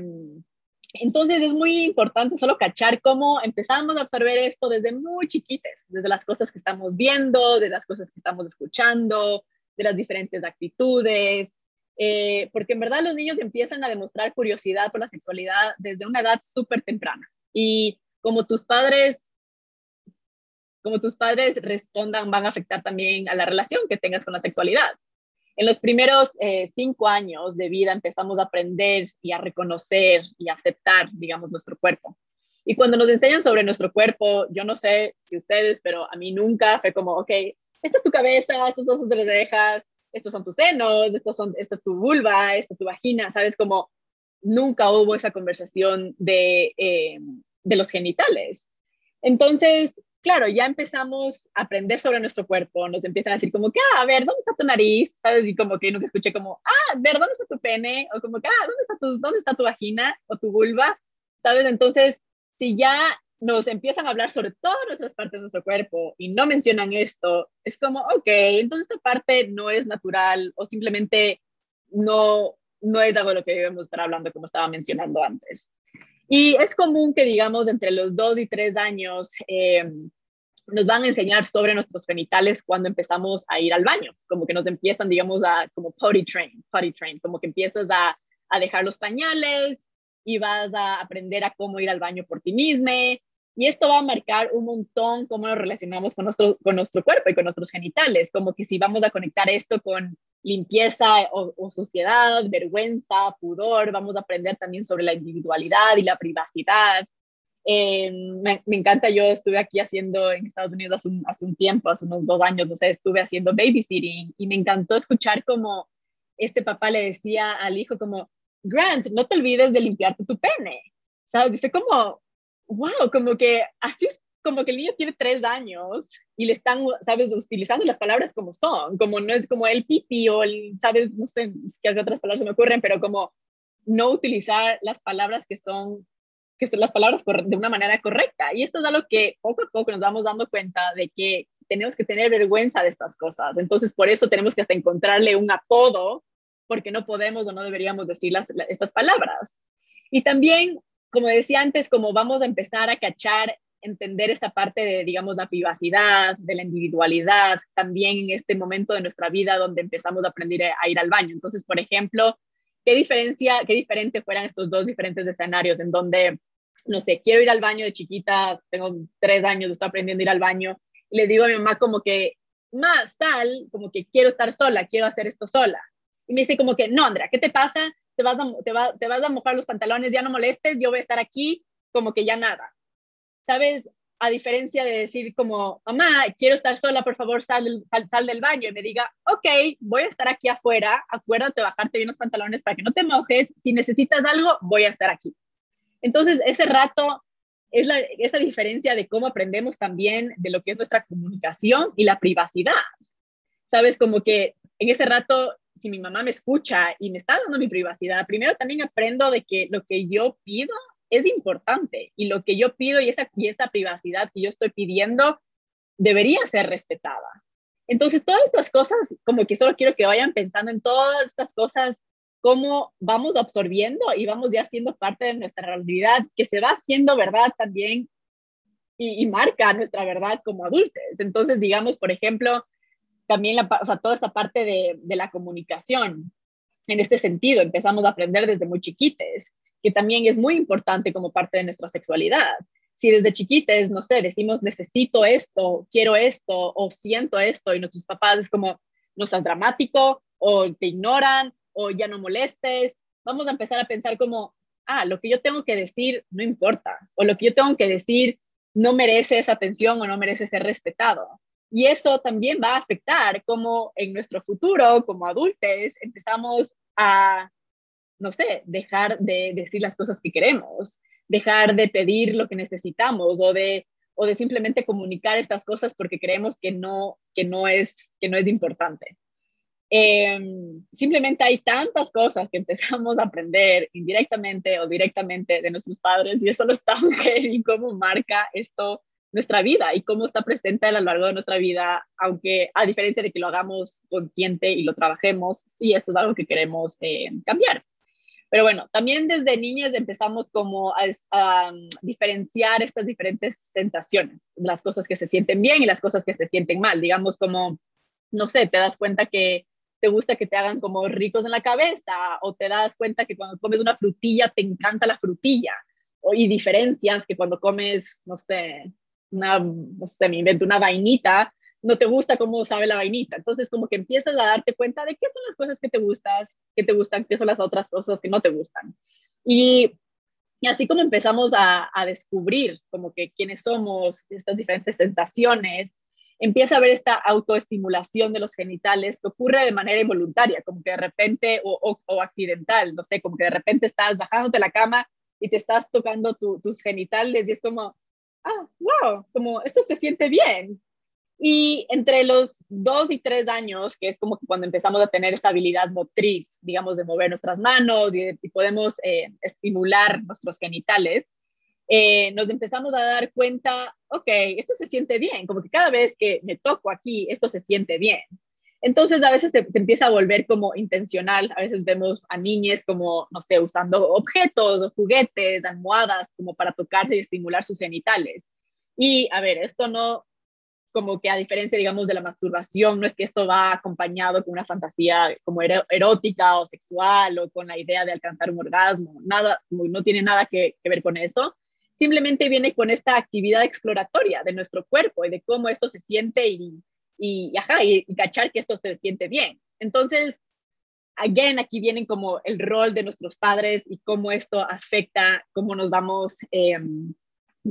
entonces es muy importante solo cachar cómo empezamos a absorber esto desde muy chiquites, desde las cosas que estamos viendo, de las cosas que estamos escuchando, de las diferentes actitudes, eh, porque en verdad los niños empiezan a demostrar curiosidad por la sexualidad desde una edad súper temprana. Y como tus padres, como tus padres respondan, van a afectar también a la relación que tengas con la sexualidad. En los primeros eh, cinco años de vida empezamos a aprender y a reconocer y a aceptar, digamos, nuestro cuerpo. Y cuando nos enseñan sobre nuestro cuerpo, yo no sé si ustedes, pero a mí nunca fue como, ok, esta es tu cabeza, estas son tus orejas, estos son tus senos, estos son, esta es tu vulva, esta es tu vagina, ¿sabes? Como nunca hubo esa conversación de, eh, de los genitales. Entonces, claro, ya empezamos a aprender sobre nuestro cuerpo, nos empiezan a decir como que, ah, a ver, ¿dónde está tu nariz? ¿Sabes? Y como que nunca escuché como, ah, a ver, ¿dónde está tu pene? O como que, ah, ¿dónde está tu, dónde está tu vagina o tu vulva? ¿Sabes? Entonces, si ya nos empiezan a hablar sobre todas nuestras partes de nuestro cuerpo y no mencionan esto, es como, ok, entonces esta parte no es natural o simplemente no, no es algo de lo que debemos estar hablando como estaba mencionando antes. Y es común que, digamos, entre los dos y tres años eh, nos van a enseñar sobre nuestros genitales cuando empezamos a ir al baño, como que nos empiezan, digamos, a como potty train, potty train, como que empiezas a, a dejar los pañales y vas a aprender a cómo ir al baño por ti mismo. Y esto va a marcar un montón cómo nos relacionamos con nuestro, con nuestro cuerpo y con nuestros genitales, como que si vamos a conectar esto con limpieza o, suciedad, vergüenza, pudor, vamos a aprender también sobre la individualidad y la privacidad. Eh, me, encanta, yo estuve aquí haciendo en Estados Unidos hace un, tiempo, hace unos dos años, no sé, estuve haciendo babysitting y me encantó escuchar como este papá le decía al hijo como, Grant, no te olvides de limpiarte tu pene. ¿Sabes? Fue como, wow, como que así es como que el niño tiene tres años y le están, ¿sabes?, utilizando las palabras como son, como no es como el pipi o el, ¿sabes?, no sé qué otras palabras se me ocurren, pero como no utilizar las palabras que son, que son las palabras de una manera correcta. Y esto es algo que poco a poco nos vamos dando cuenta de que tenemos que tener vergüenza de estas cosas. Entonces, por eso tenemos que hasta encontrarle un apodo, porque no podemos o no deberíamos decir las, estas palabras. Y también, como decía antes, como vamos a empezar a cachar entender esta parte de, digamos, la privacidad, de la individualidad, también en este momento de nuestra vida donde empezamos a aprender a ir al baño. Entonces, por ejemplo, ¿qué diferencia, qué diferente fueran estos dos diferentes escenarios en donde, no sé, quiero ir al baño de chiquita, tengo tres años, estoy aprendiendo a ir al baño, y le digo a mi mamá como que, más tal, como que quiero estar sola, quiero hacer esto sola. Y me dice como que, no, Andrea, ¿qué te pasa? Te vas, a, te, te vas a mojar los pantalones, ya no molestes, yo voy a estar aquí, como que ya nada. ¿Sabes? A diferencia de decir como, mamá, quiero estar sola, por favor, sal, sal, del baño y me diga, ok, voy a estar aquí afuera, acuérdate bajarte bien los pantalones para que no te mojes, si necesitas algo, voy a estar aquí. Entonces, ese rato es la, esa diferencia de cómo aprendemos también de lo que es nuestra comunicación y la privacidad. Sabes, como que en ese rato, si mi mamá me escucha y me está dando mi privacidad, primero también aprendo de que lo que yo pido es importante y lo que yo pido y esa, y esa privacidad que yo estoy pidiendo debería ser respetada. Entonces, todas estas cosas, como que solo quiero que vayan pensando en todas estas cosas, cómo vamos absorbiendo y vamos ya siendo parte de nuestra realidad, que se va haciendo verdad también y, marca nuestra verdad como adultos. Entonces, digamos, por ejemplo, también la, o sea, toda esta parte de, de la comunicación. En este sentido, empezamos a aprender desde muy chiquites que también es muy importante como parte de nuestra sexualidad. Si desde chiquites, no sé, decimos necesito esto, quiero esto o siento esto y nuestros papás es como, no seas dramático o te ignoran o ya no molestes, vamos a empezar a pensar como, ah, lo que yo tengo que decir no importa o lo que yo tengo que decir no merece esa atención o no merece ser respetado. Y eso también va a afectar cómo en nuestro futuro, como adultos, empezamos a no sé, dejar de decir las cosas que queremos, dejar de pedir lo que necesitamos o de, o de simplemente comunicar estas cosas porque creemos que no, que no, es, que no es importante. Em, simplemente hay tantas cosas que empezamos a aprender indirectamente o directamente de nuestros padres y eso lo está [LAUGHS] y cómo marca esto nuestra vida y cómo está presente a lo largo de nuestra vida, aunque a diferencia de que lo hagamos consciente y lo trabajemos, sí, esto es algo que queremos eh, cambiar. Pero bueno, también desde niñas empezamos como a, um, diferenciar estas diferentes sensaciones, las cosas que se sienten bien y las cosas que se sienten mal. Digamos como, no sé, te das cuenta que te gusta que te hagan como ricos en la cabeza o te das cuenta que cuando comes una frutilla te encanta la frutilla o, y diferencias que cuando comes, no sé, una, no sé, me invento una vainita, no te gusta cómo sabe la vainita. Entonces, como que empiezas a darte cuenta de qué son las cosas que te gustas, que te gustan, qué son las otras cosas que no te gustan. Y, así como empezamos a, descubrir como que quiénes somos, estas diferentes sensaciones, empieza a haber esta autoestimulación de los genitales que ocurre de manera involuntaria, como que de repente, o, o, accidental, no sé, como que de repente estás bajándote la cama y te estás tocando tus genitales y es como, ah, wow, como esto se siente bien. Y entre los dos y tres años, que es como que cuando empezamos a tener esta habilidad motriz, digamos, de mover nuestras manos y, podemos eh, estimular nuestros genitales, eh, nos empezamos a dar cuenta, ok, esto se siente bien, como que cada vez que me toco aquí, esto se siente bien. Entonces a veces se, empieza a volver como intencional, a veces vemos a niñas como, no sé, usando objetos o juguetes, almohadas, como para tocarse y estimular sus genitales. Y a ver, esto no, como que a diferencia, digamos, de la masturbación, no es que esto va acompañado con una fantasía como erótica o sexual o con la idea de alcanzar un orgasmo, nada, no tiene nada que, ver con eso, simplemente viene con esta actividad exploratoria de nuestro cuerpo y de cómo esto se siente y, y, ajá, y, cachar que esto se siente bien. Entonces, again, aquí vienen como el rol de nuestros padres y cómo esto afecta, cómo nos vamos em,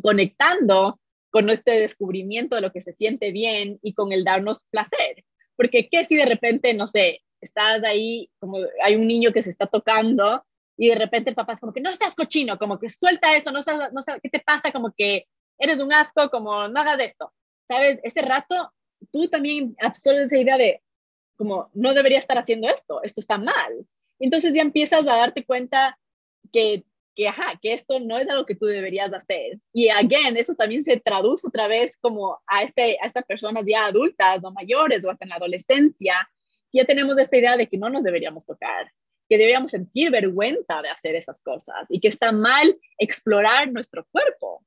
conectando con este descubrimiento de lo que se siente bien y con el darnos placer. Porque qué si de repente, no sé, estás ahí, como hay un niño que se está tocando y de repente el papá es como que no estás cochino, como que suelta eso, no sabes, no ¿qué te pasa? Como que eres un asco, como no hagas esto. ¿Sabes? Ese rato tú también absorbes esa idea de como no debería estar haciendo esto, esto está mal. Entonces ya empiezas a darte cuenta que que, ajá, que esto no es algo que tú deberías hacer. Y, again, eso también se traduce otra vez como a, este, a estas personas ya adultas o mayores o hasta en la adolescencia, ya tenemos esta idea de que no nos deberíamos tocar, que deberíamos sentir vergüenza de hacer esas cosas y que está mal explorar nuestro cuerpo.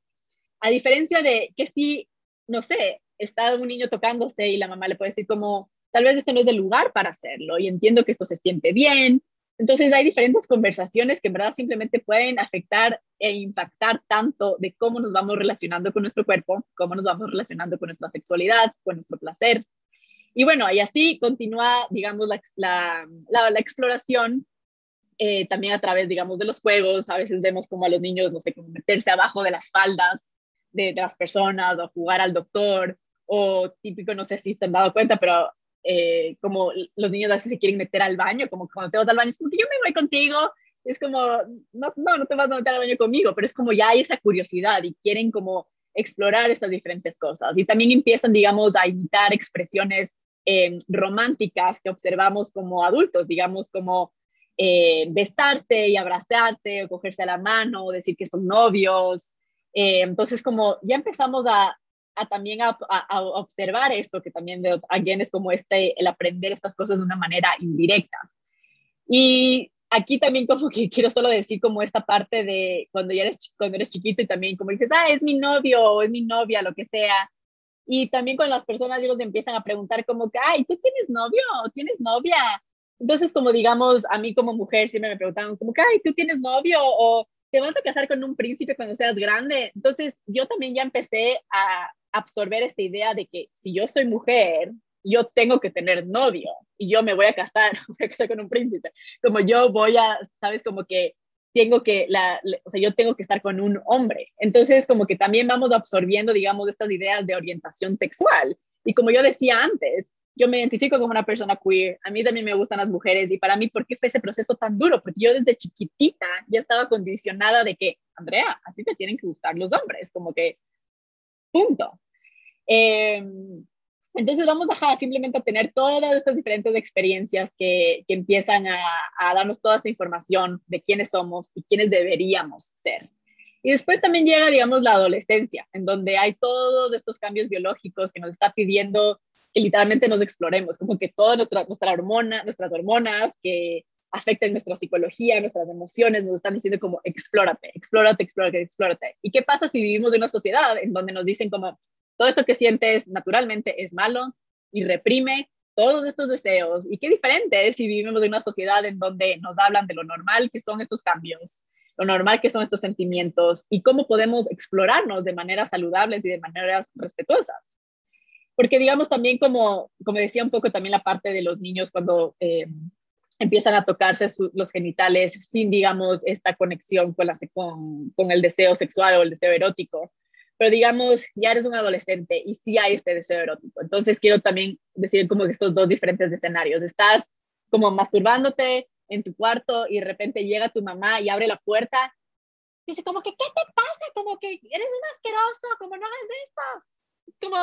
A diferencia de que si, no sé, está un niño tocándose y la mamá le puede decir como, tal vez este no es el lugar para hacerlo y entiendo que esto se siente bien, entonces hay diferentes conversaciones que en verdad simplemente pueden afectar e impactar tanto de cómo nos vamos relacionando con nuestro cuerpo, cómo nos vamos relacionando con nuestra sexualidad, con nuestro placer. Y bueno, y así continúa, digamos, la, exploración eh, también a través, digamos, de los juegos. A veces vemos como a los niños, no sé, como meterse abajo de las faldas de, de las personas o jugar al doctor o típico, no sé si se han dado cuenta, pero eh, como los niños a veces se quieren meter al baño, como cuando te vas al baño, es como yo me voy contigo, es como, no, no, no te vas a meter al baño conmigo, pero es como ya hay esa curiosidad y quieren como explorar estas diferentes cosas. Y también empiezan, digamos, a imitar expresiones eh, románticas que observamos como adultos, digamos, como eh, besarse y abrazarse o cogerse la mano o decir que son novios. entonces, como ya empezamos a, a también a, observar eso, que también de, again es como este, el aprender estas cosas de una manera indirecta. Y aquí también como que [LAUGHS] quiero solo decir como esta parte de cuando ya eres, cuando eres chiquito y también como dices, ah, es mi novio o es mi novia, lo que sea. Y también con las personas ellos empiezan a preguntar como que, ay, ¿tú tienes novio o tienes novia? Entonces, como digamos, a mí como mujer siempre me preguntaban como que, ay, ¿tú tienes novio o te vas a casar con un príncipe cuando seas grande? Entonces, yo también ya empecé a, absorber esta idea de que si yo soy mujer, yo tengo que tener novio y yo me voy a casar, [LAUGHS] voy a casar con un príncipe. Como yo voy a, sabes, como que tengo que, la, o sea, yo tengo que estar con un hombre. Entonces, como que también vamos absorbiendo, digamos, estas ideas de orientación sexual. Y como yo decía antes, yo me identifico como una persona queer, a mí también me gustan las mujeres y para mí, ¿por qué fue ese proceso tan duro? Porque yo desde chiquitita ya estaba condicionada de que, Andrea, a ti te tienen que gustar los hombres, como que, punto. Em, entonces vamos a simplemente a tener todas estas diferentes experiencias que, que empiezan a, a, darnos toda esta información de quiénes somos y quiénes deberíamos ser. Y después también llega, digamos, la adolescencia, en donde hay todos estos cambios biológicos que nos está pidiendo que literalmente nos exploremos, como que todas nuestra, nuestra hormona, nuestras hormonas que afectan nuestra psicología, nuestras emociones, nos están diciendo como explórate, explórate, explórate, explórate. ¿Y qué pasa si vivimos en una sociedad en donde nos dicen como todo esto que sientes naturalmente es malo y reprime todos estos deseos. Y qué diferente es si vivimos en una sociedad en donde nos hablan de lo normal que son estos cambios, lo normal que son estos sentimientos y cómo podemos explorarnos de maneras saludables y de maneras respetuosas. Porque digamos también como, como decía un poco también la parte de los niños cuando eh, empiezan a tocarse los genitales sin, digamos, esta conexión con, la, con, con el deseo sexual o el deseo erótico pero digamos, ya eres un adolescente y sí hay este deseo erótico. Entonces quiero también decir como que estos dos diferentes escenarios. Estás como masturbándote en tu cuarto y de repente llega tu mamá y abre la puerta. Dice como que, ¿qué te pasa? Como que eres un asqueroso, como no hagas esto como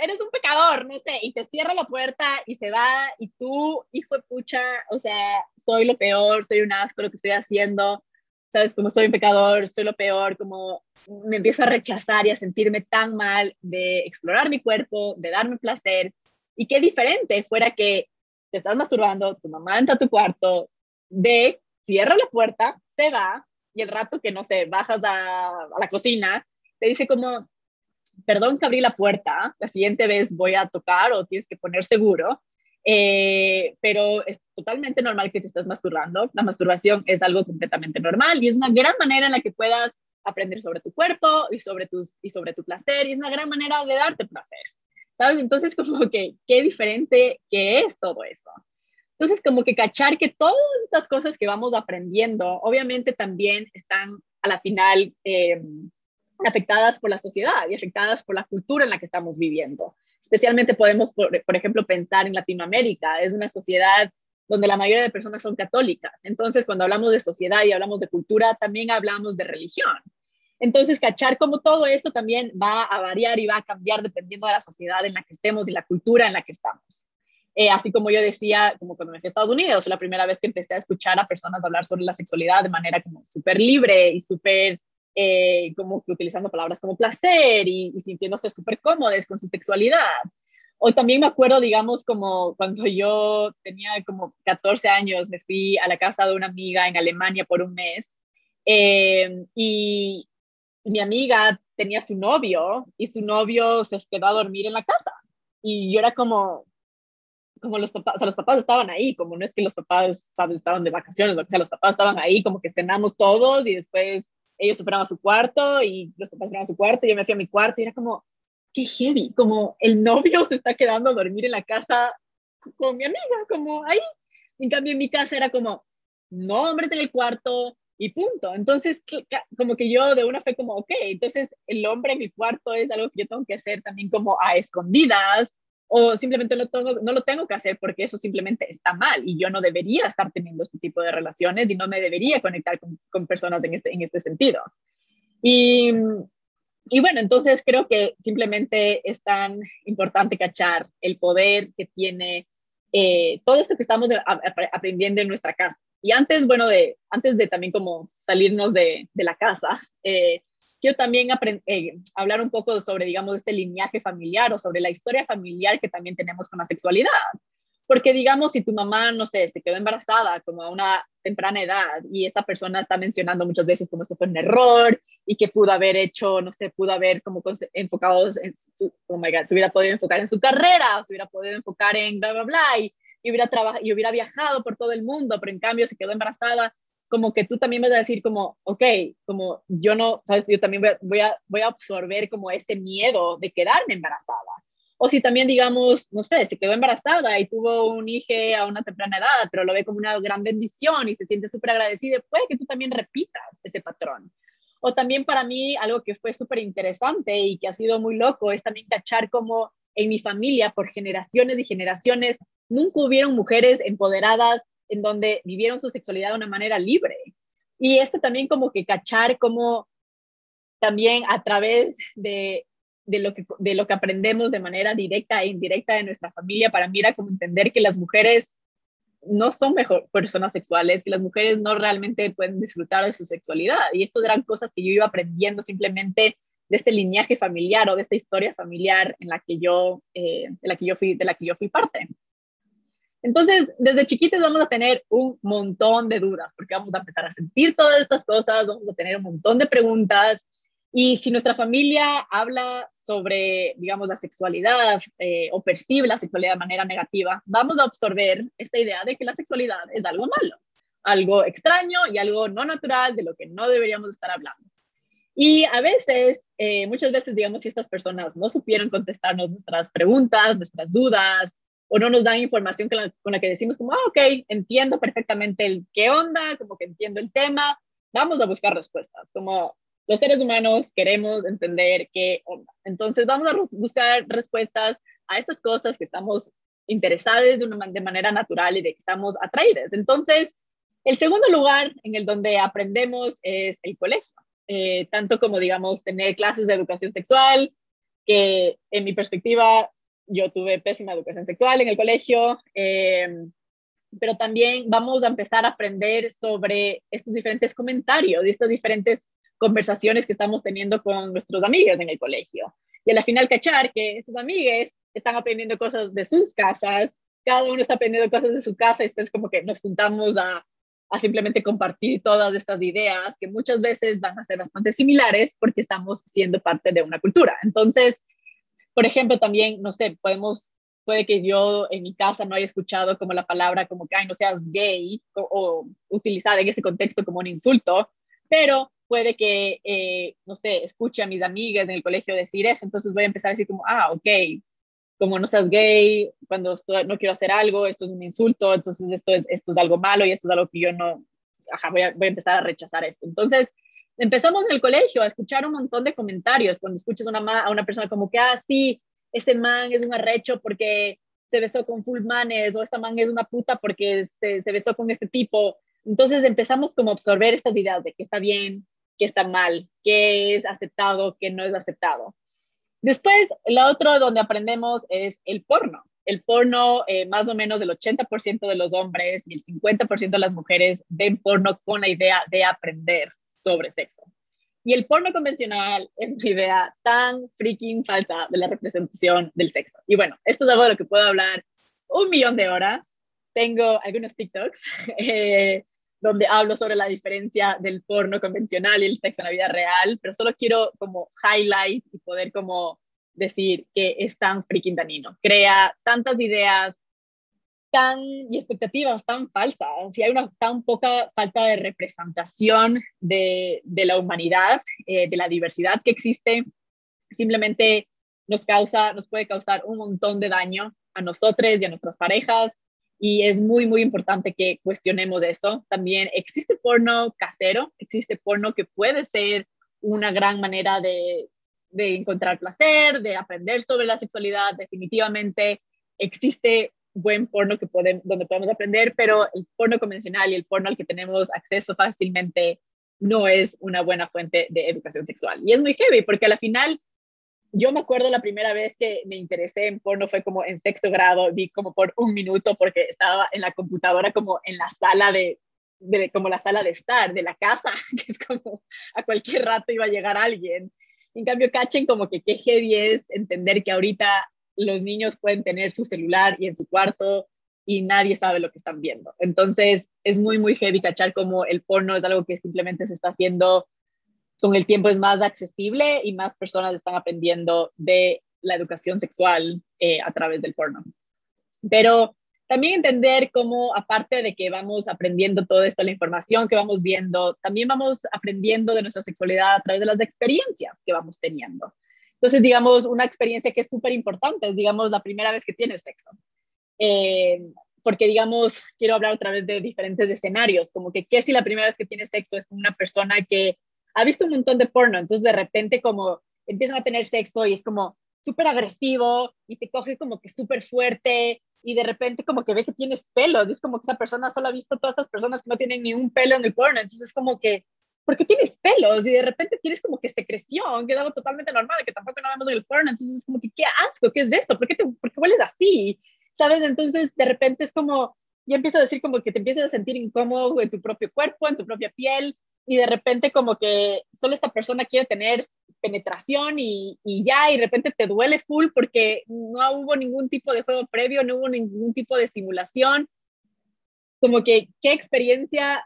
eres un pecador, no sé, y te cierra la puerta y se va y tú, hijo de pucha, o sea, soy lo peor, soy un asco lo que estoy haciendo, sabes, como soy un pecador, soy lo peor, como me empiezo a rechazar y a sentirme tan mal de explorar mi cuerpo, de darme placer. Y qué diferente fuera que te estás masturbando, tu mamá entra a tu cuarto, de cierra la puerta, se va, y el rato que no sé, bajas a, a la cocina, te dice como, perdón que abrí la puerta, la siguiente vez voy a tocar o tienes que poner seguro. Eh, pero es totalmente normal que te estés masturbando. La masturbación es algo completamente normal y es una gran manera en la que puedas aprender sobre tu cuerpo y sobre, tus, y sobre tu placer y es una gran manera de darte placer. ¿Sabes? Entonces, como que qué diferente que es todo eso. Entonces, como que cachar que todas estas cosas que vamos aprendiendo, obviamente también están a la final eh, afectadas por la sociedad y afectadas por la cultura en la que estamos viviendo. Especialmente podemos, por, ejemplo, pensar en Latinoamérica. Es una sociedad donde la mayoría de personas son católicas. Entonces, cuando hablamos de sociedad y hablamos de cultura, también hablamos de religión. Entonces, cachar cómo todo esto también va a variar y va a cambiar dependiendo de la sociedad en la que estemos y la cultura en la que estamos. Eh, así como yo decía, como cuando me fui a Estados Unidos, fue la primera vez que empecé a escuchar a personas hablar sobre la sexualidad de manera como súper libre y súper eh, como que utilizando palabras como placer y, sintiéndose súper cómodos con su sexualidad. O también me acuerdo, digamos, como cuando yo tenía como 14 años, me fui a la casa de una amiga en Alemania por un mes eh, y mi amiga tenía su novio y su novio se quedó a dormir en la casa. Y yo era como, como los papás, o sea, los papás estaban ahí, como no es que los papás, ¿sabes? estaban de vacaciones, o sea, los papás estaban ahí, como que cenamos todos y después ellos se a su cuarto y los papás fueron a su cuarto y yo me fui a mi cuarto y era como, qué heavy, como el novio se está quedando a dormir en la casa con mi amiga, como ahí. En cambio, en mi casa era como, no hombres en el cuarto y punto. Entonces, como que yo de una fe como, ok, entonces el hombre en mi cuarto es algo que yo tengo que hacer también como a escondidas o simplemente no, lo tengo que hacer porque eso simplemente está mal y yo no debería estar teniendo este tipo de relaciones y no me debería conectar con, con personas en este, en este sentido. Y, y, bueno, entonces creo que simplemente es tan importante cachar el poder que tiene eh, todo esto que estamos aprendiendo en nuestra casa. Y antes, bueno, de, antes de también como salirnos de, de la casa, eh, quiero también eh, hablar un poco sobre, digamos, este lineaje familiar o sobre la historia familiar que también tenemos con la sexualidad. Porque, digamos, si tu mamá, no sé, se quedó embarazada como a una temprana edad y esta persona está mencionando muchas veces como esto fue un error y que pudo haber hecho, no sé, pudo haber como enfocado en su, oh my God, se hubiera podido enfocar en su carrera, se hubiera podido enfocar en bla, bla, bla, y, y hubiera, y hubiera viajado por todo el mundo, pero en cambio se quedó embarazada como que tú también vas a decir como, ok, como yo no, sabes, yo también voy a, voy a, absorber como ese miedo de quedarme embarazada. O si también, digamos, no sé, se quedó embarazada y tuvo un hijo a una temprana edad, pero lo ve como una gran bendición y se siente súper agradecida, puede que tú también repitas ese patrón. O también para mí algo que fue súper interesante y que ha sido muy loco es también cachar como en mi familia por generaciones y generaciones nunca hubieron mujeres empoderadas en donde vivieron su sexualidad de una manera libre. Y esto también como que cachar como también a través de, de, lo que, de lo que aprendemos de manera directa e indirecta de nuestra familia, para mí era como entender que las mujeres no son mejor personas sexuales, que las mujeres no realmente pueden disfrutar de su sexualidad. Y esto eran cosas que yo iba aprendiendo simplemente de este lineaje familiar o de esta historia familiar en la que yo, eh, de la que yo fui, de la que yo fui parte. Entonces, desde chiquitos vamos a tener un montón de dudas, porque vamos a empezar a sentir todas estas cosas, vamos a tener un montón de preguntas. Y si nuestra familia habla sobre, digamos, la sexualidad eh, o percibe la sexualidad de manera negativa, vamos a absorber esta idea de que la sexualidad es algo malo, algo extraño y algo no natural de lo que no deberíamos estar hablando. Y a veces, eh, muchas veces, digamos, si estas personas no supieron contestarnos nuestras preguntas, nuestras dudas, o no nos dan información con la, que decimos como, ah, ok, entiendo perfectamente el qué onda, como que entiendo el tema, vamos a buscar respuestas, como los seres humanos queremos entender qué onda. Entonces vamos a buscar respuestas a estas cosas que estamos interesados de, una, de manera natural y de que estamos atraídos. Entonces, el segundo lugar en el donde aprendemos es el colegio, eh, tanto como, digamos, tener clases de educación sexual, que en mi perspectiva yo tuve pésima educación sexual en el colegio, eh, pero también vamos a empezar a aprender sobre estos diferentes comentarios y estas diferentes conversaciones que estamos teniendo con nuestros amigos en el colegio. Y al final cachar que estos amigos están aprendiendo cosas de sus casas, cada uno está aprendiendo cosas de su casa, y es como que nos juntamos a, a simplemente compartir todas estas ideas que muchas veces van a ser bastante similares porque estamos siendo parte de una cultura. Entonces, por ejemplo, también, no sé, podemos puede que yo en mi casa no haya escuchado como la palabra como que, ay, no seas gay o, o utilizada en ese contexto como un insulto, pero puede que, eh, no sé, escuche a mis amigas en el colegio decir eso, entonces voy a empezar a decir como, ah, ok, como no seas gay, cuando no quiero hacer algo, esto es un insulto, entonces esto es, esto es algo malo y esto es algo que yo no, ajá, voy a, voy a empezar a rechazar esto. Entonces, empezamos en el colegio a escuchar un montón de comentarios, cuando escuchas una, a una persona como que, ah, sí, ese man es un arrecho porque se besó con full manes o esta man es una puta porque se, se besó con este tipo. Entonces empezamos como a absorber estas ideas de que está bien, que está mal, que es aceptado, que no es aceptado. Después, la otra donde aprendemos es el porno. El porno, eh, más o menos el 80% de los hombres y el 50% de las mujeres ven porno con la idea de aprender sobre sexo. Y el porno convencional es una idea tan freaking falsa de la representación del sexo. Y bueno, esto es algo de lo que puedo hablar un millón de horas. Tengo algunos TikToks [LAUGHS] eh, donde hablo sobre la diferencia del porno convencional y el sexo en la vida real, pero solo quiero como highlight y poder como decir que es tan freaking danino. Crea tantas ideas y expectativas tan falsas, si hay una tan poca falta de representación de, de la humanidad, eh, de la diversidad que existe, simplemente nos causa, nos puede causar un montón de daño a nosotros y a nuestras parejas y es muy, muy importante que cuestionemos eso. También existe porno casero, existe porno que puede ser una gran manera de, de encontrar placer, de aprender sobre la sexualidad. Definitivamente existe buen porno que pueden, donde podemos aprender, pero el porno convencional y el porno al que tenemos acceso fácilmente no es una buena fuente de educación sexual. Y es muy heavy porque a la final, yo me acuerdo la primera vez que me interesé en porno fue como en sexto grado, vi como por un minuto porque estaba en la computadora como en la sala de, de como la sala de estar de la casa, [LAUGHS] que es como a cualquier rato iba a llegar alguien. En cambio, cachen como que qué heavy es entender que ahorita los niños pueden tener su celular y en su cuarto y nadie sabe lo que están viendo. Entonces, es muy, muy heavy cachar como el porno es algo que simplemente se está haciendo con el tiempo es más accesible y más personas están aprendiendo de la educación sexual eh, a través del porno. Pero también entender cómo, aparte de que vamos aprendiendo todo esto, la información que vamos viendo, también vamos aprendiendo de nuestra sexualidad a través de las experiencias que vamos teniendo. Entonces, digamos, una experiencia que es súper importante es, digamos, la primera vez que tienes sexo. Eh, porque, digamos, quiero hablar otra vez de diferentes escenarios, como que, ¿qué si la primera vez que tienes sexo es con una persona que ha visto un montón de porno? Entonces, de repente, como empiezan a tener sexo y es como súper agresivo y te coge como que súper fuerte y de repente como que ve que tienes pelos, es como que esa persona solo ha visto todas estas personas que no tienen ni un pelo en el porno, entonces es como que porque tienes pelos y de repente tienes como que secreción, que es algo totalmente normal, que tampoco no vemos en el porno, entonces es como que qué asco, ¿qué es esto? ¿Por qué, te, por qué hueles así? ¿Sabes? Entonces de repente es como, ya empieza a decir como que te empiezas a sentir incómodo en tu propio cuerpo, en tu propia piel, y de repente como que solo esta persona quiere tener penetración y, y, ya, y de repente te duele full porque no hubo ningún tipo de juego previo, no hubo ningún tipo de estimulación. Como que, ¿qué experiencia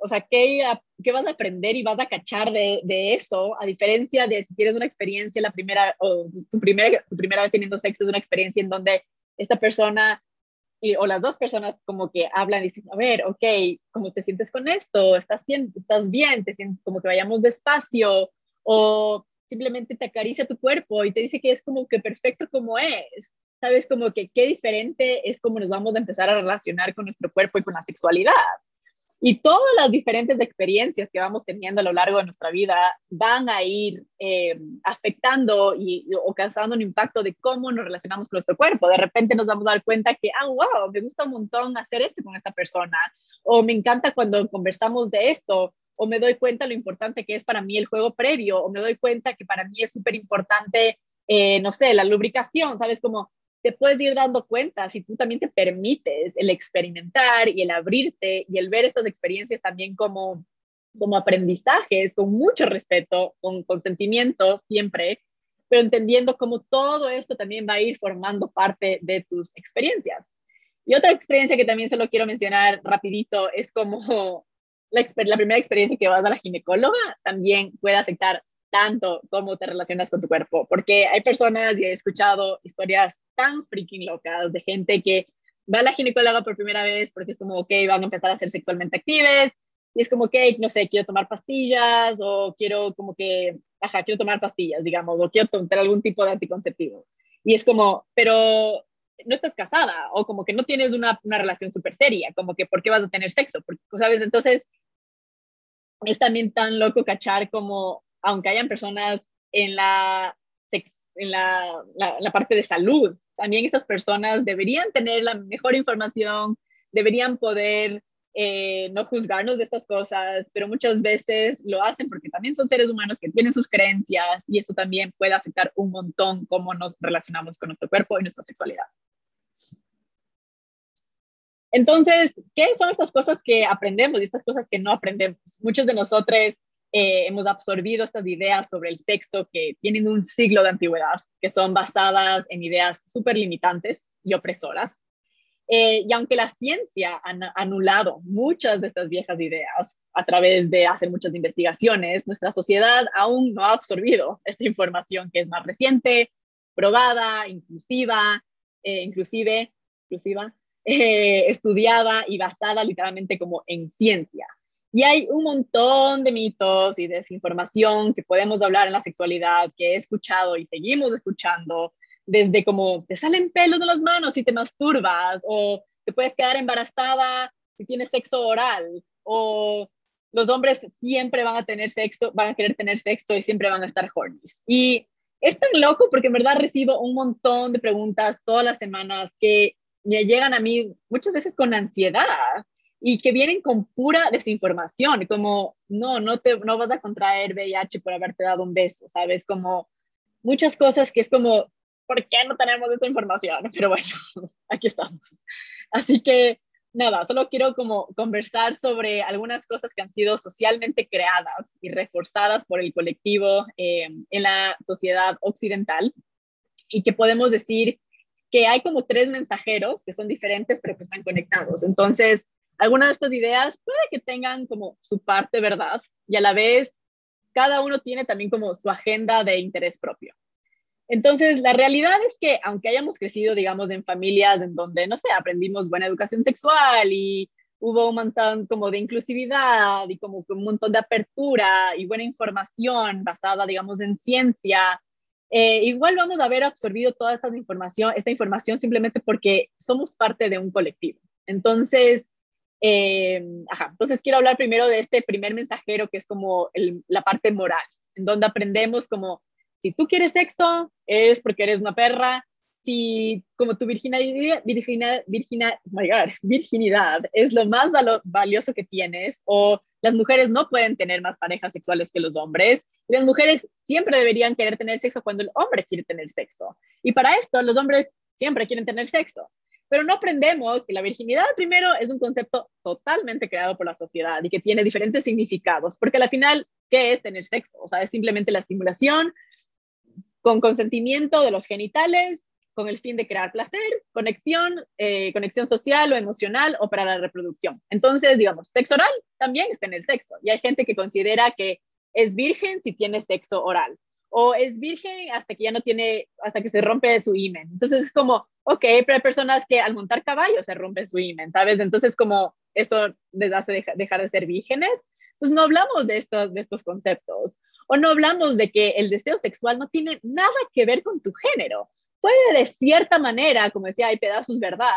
o sea, ¿qué, ¿qué, vas a aprender y vas a cachar de, de, eso? A diferencia de si tienes una experiencia, la primera, o tu primera, tu primera vez teniendo sexo es una experiencia en donde esta persona y, o las dos personas como que hablan y dicen, a ver, ok, ¿cómo te sientes con esto? ¿Estás, estás bien? ¿Te sientes como que vayamos despacio? O simplemente te acaricia tu cuerpo y te dice que es como que perfecto como es. ¿Sabes? Como que qué diferente es como nos vamos a empezar a relacionar con nuestro cuerpo y con la sexualidad. Y todas las diferentes experiencias que vamos teniendo a lo largo de nuestra vida van a ir eh, afectando y, o causando un impacto de cómo nos relacionamos con nuestro cuerpo. De repente nos vamos a dar cuenta que, ah, wow, me gusta un montón hacer esto con esta persona, o me encanta cuando conversamos de esto, o me doy cuenta lo importante que es para mí el juego previo, o me doy cuenta que para mí es súper importante, eh, no sé, la lubricación, ¿sabes? Como te puedes ir dando cuenta si tú también te permites el experimentar y el abrirte y el ver estas experiencias también como, como aprendizajes, con mucho respeto, con consentimiento siempre, pero entendiendo cómo todo esto también va a ir formando parte de tus experiencias. Y otra experiencia que también se lo quiero mencionar rapidito es como [LAUGHS] la, la primera experiencia que vas a la ginecóloga también puede afectar tanto cómo te relacionas con tu cuerpo, porque hay personas y he escuchado historias tan freaking locas de gente que va a la ginecóloga por primera vez porque es como, ok, van a empezar a ser sexualmente activas y es como, ok, no sé, quiero tomar pastillas o quiero como que, ajá, quiero tomar pastillas, digamos, o quiero tomar algún tipo de anticonceptivo. Y es como, pero no estás casada o como que no tienes una, una relación súper seria, como que, ¿por qué vas a tener sexo? Porque, ¿sabes? Entonces, es también tan loco cachar como, aunque hayan personas en la, en la, la, parte de salud, también estas personas deberían tener la mejor información, deberían poder eh, no juzgarnos de estas cosas, pero muchas veces lo hacen porque también son seres humanos que tienen sus creencias y esto también puede afectar un montón cómo nos relacionamos con nuestro cuerpo y nuestra sexualidad. Entonces, ¿qué son estas cosas que aprendemos y estas cosas que no aprendemos? Muchos de nosotros eh, hemos absorbido estas ideas sobre el sexo que tienen un siglo de antigüedad, que son basadas en ideas súper limitantes y opresoras. Eh, y aunque la ciencia ha anulado muchas de estas viejas ideas a través de hacer muchas investigaciones, nuestra sociedad aún no ha absorbido esta información que es más reciente, probada, inclusiva, eh, inclusive, inclusiva, [LAUGHS] estudiada y basada literalmente como en ciencia. Y hay un montón de mitos y desinformación que podemos hablar en la sexualidad, que he escuchado y seguimos escuchando, desde como te salen pelos de las manos si te masturbas, o te puedes quedar embarazada si tienes sexo oral, o los hombres siempre van a tener sexo, van a querer tener sexo y siempre van a estar horny. Y es tan loco porque en verdad recibo un montón de preguntas todas las semanas que me llegan a mí muchas veces con ansiedad y que vienen con pura desinformación, como, no, no, te, no vas a contraer VIH por haberte dado un beso, ¿sabes? Como muchas cosas que es como, ¿por qué no tenemos esa información? [LAUGHS] Pero bueno, [LAUGHS] aquí estamos. Así que nada, solo quiero como conversar sobre algunas cosas que han sido socialmente creadas y reforzadas por el colectivo eh, en la sociedad occidental y que podemos decir que hay como tres mensajeros que son diferentes pero que están conectados. Entonces, algunas de estas ideas puede que tengan como su parte verdad y a la vez cada uno tiene también como su agenda de interés propio. Entonces, la realidad es que aunque hayamos crecido, digamos, en familias en donde, no sé, aprendimos buena educación sexual y hubo un montón como de inclusividad y como un montón de apertura y buena información basada, digamos, en ciencia, eh, igual vamos a haber absorbido toda esta información, esta información simplemente porque somos parte de un colectivo. Entonces, eh, ajá, entonces quiero hablar primero de este primer mensajero que es como la parte moral, en donde aprendemos como, si tú quieres sexo, es porque eres una perra, si como tu virginidad, virginidad, virginidad, virginidad es lo más valioso que tienes, o las mujeres no pueden tener más parejas sexuales que los hombres, las mujeres siempre deberían querer tener sexo cuando el hombre quiere tener sexo. Y para esto, los hombres siempre quieren tener sexo pero no aprendemos que la virginidad primero es un concepto totalmente creado por la sociedad y que tiene diferentes significados, porque al final, ¿qué es tener sexo? O sea, es simplemente la estimulación con consentimiento de los genitales, con el fin de crear placer, conexión, eh, conexión social o emocional o para la reproducción. Entonces, digamos, sexo oral también es tener sexo. Y hay gente que considera que es virgen si tiene sexo oral o es virgen hasta que ya no tiene, hasta que se rompe su imen. Entonces es como, ok, pero hay personas que al montar caballo se rompe su imen, ¿sabes? Entonces como eso les hace dejar de ser vírgenes. Entonces no hablamos de estos, conceptos o no hablamos de que el deseo sexual no tiene nada que ver con tu género. Puede de cierta manera, como decía, hay pedazos verdad,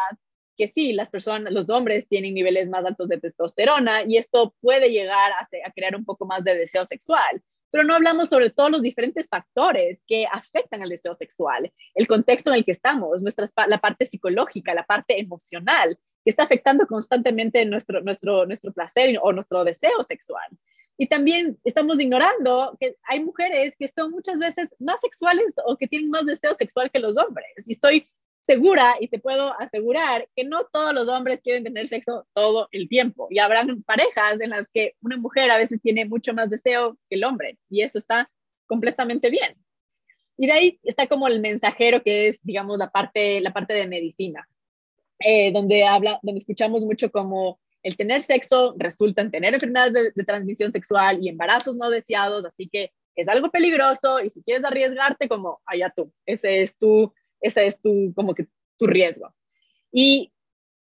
que sí, las personas, los hombres tienen niveles más altos de testosterona y esto puede llegar a crear un poco más de deseo sexual pero no hablamos sobre todos los diferentes factores que afectan al deseo sexual, el contexto en el que estamos, nuestra, la parte psicológica, la parte emocional, que está afectando constantemente nuestro, nuestro, nuestro placer o nuestro deseo sexual. Y también estamos ignorando que hay mujeres que son muchas veces más sexuales o que tienen más deseo sexual que los hombres. Y estoy segura y te puedo asegurar que no todos los hombres quieren tener sexo todo el tiempo y habrán parejas en las que una mujer a veces tiene mucho más deseo que el hombre y eso está completamente bien. Y de ahí está como el mensajero que es, digamos, la parte, la parte de medicina, eh, donde, habla, donde escuchamos mucho como el tener sexo resulta en tener enfermedades de, de transmisión sexual y embarazos no deseados, así que es algo peligroso y si quieres arriesgarte, como allá tú, ese es tu ese es tu, como que tu riesgo. Y,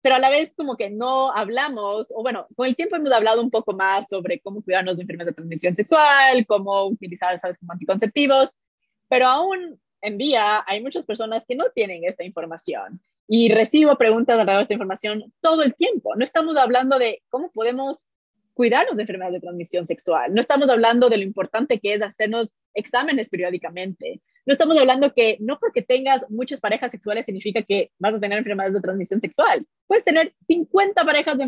pero a la vez como que no hablamos, o bueno, con el tiempo hemos hablado un poco más sobre cómo cuidarnos de enfermedades de transmisión sexual, cómo utilizar, sabes, como anticonceptivos, pero aún en día hay muchas personas que no tienen esta información y recibo preguntas alrededor de esta información todo el tiempo. No estamos hablando de cómo podemos cuidarnos de enfermedades de transmisión sexual. No estamos hablando de lo importante que es hacernos exámenes periódicamente. No estamos hablando que no porque tengas muchas parejas sexuales significa que vas a tener enfermedades de transmisión sexual. Puedes tener 50 parejas,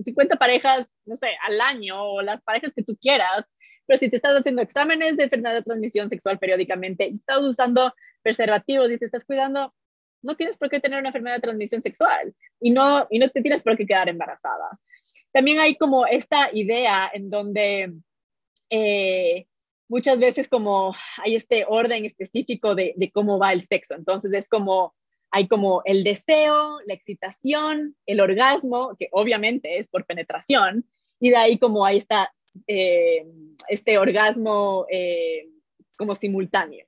50 parejas, no sé, al año o las parejas que tú quieras, pero si te estás haciendo exámenes de enfermedad de transmisión sexual periódicamente estás usando preservativos y te estás cuidando, no tienes por qué tener una enfermedad de transmisión sexual y no, y no te tienes por qué quedar embarazada también hay como esta idea en donde eh, muchas veces como hay este orden específico de, cómo va el sexo. Entonces es como, hay como el deseo, la excitación, el orgasmo, que obviamente es por penetración, y de ahí como hay esta, eh, este orgasmo eh, como simultáneo.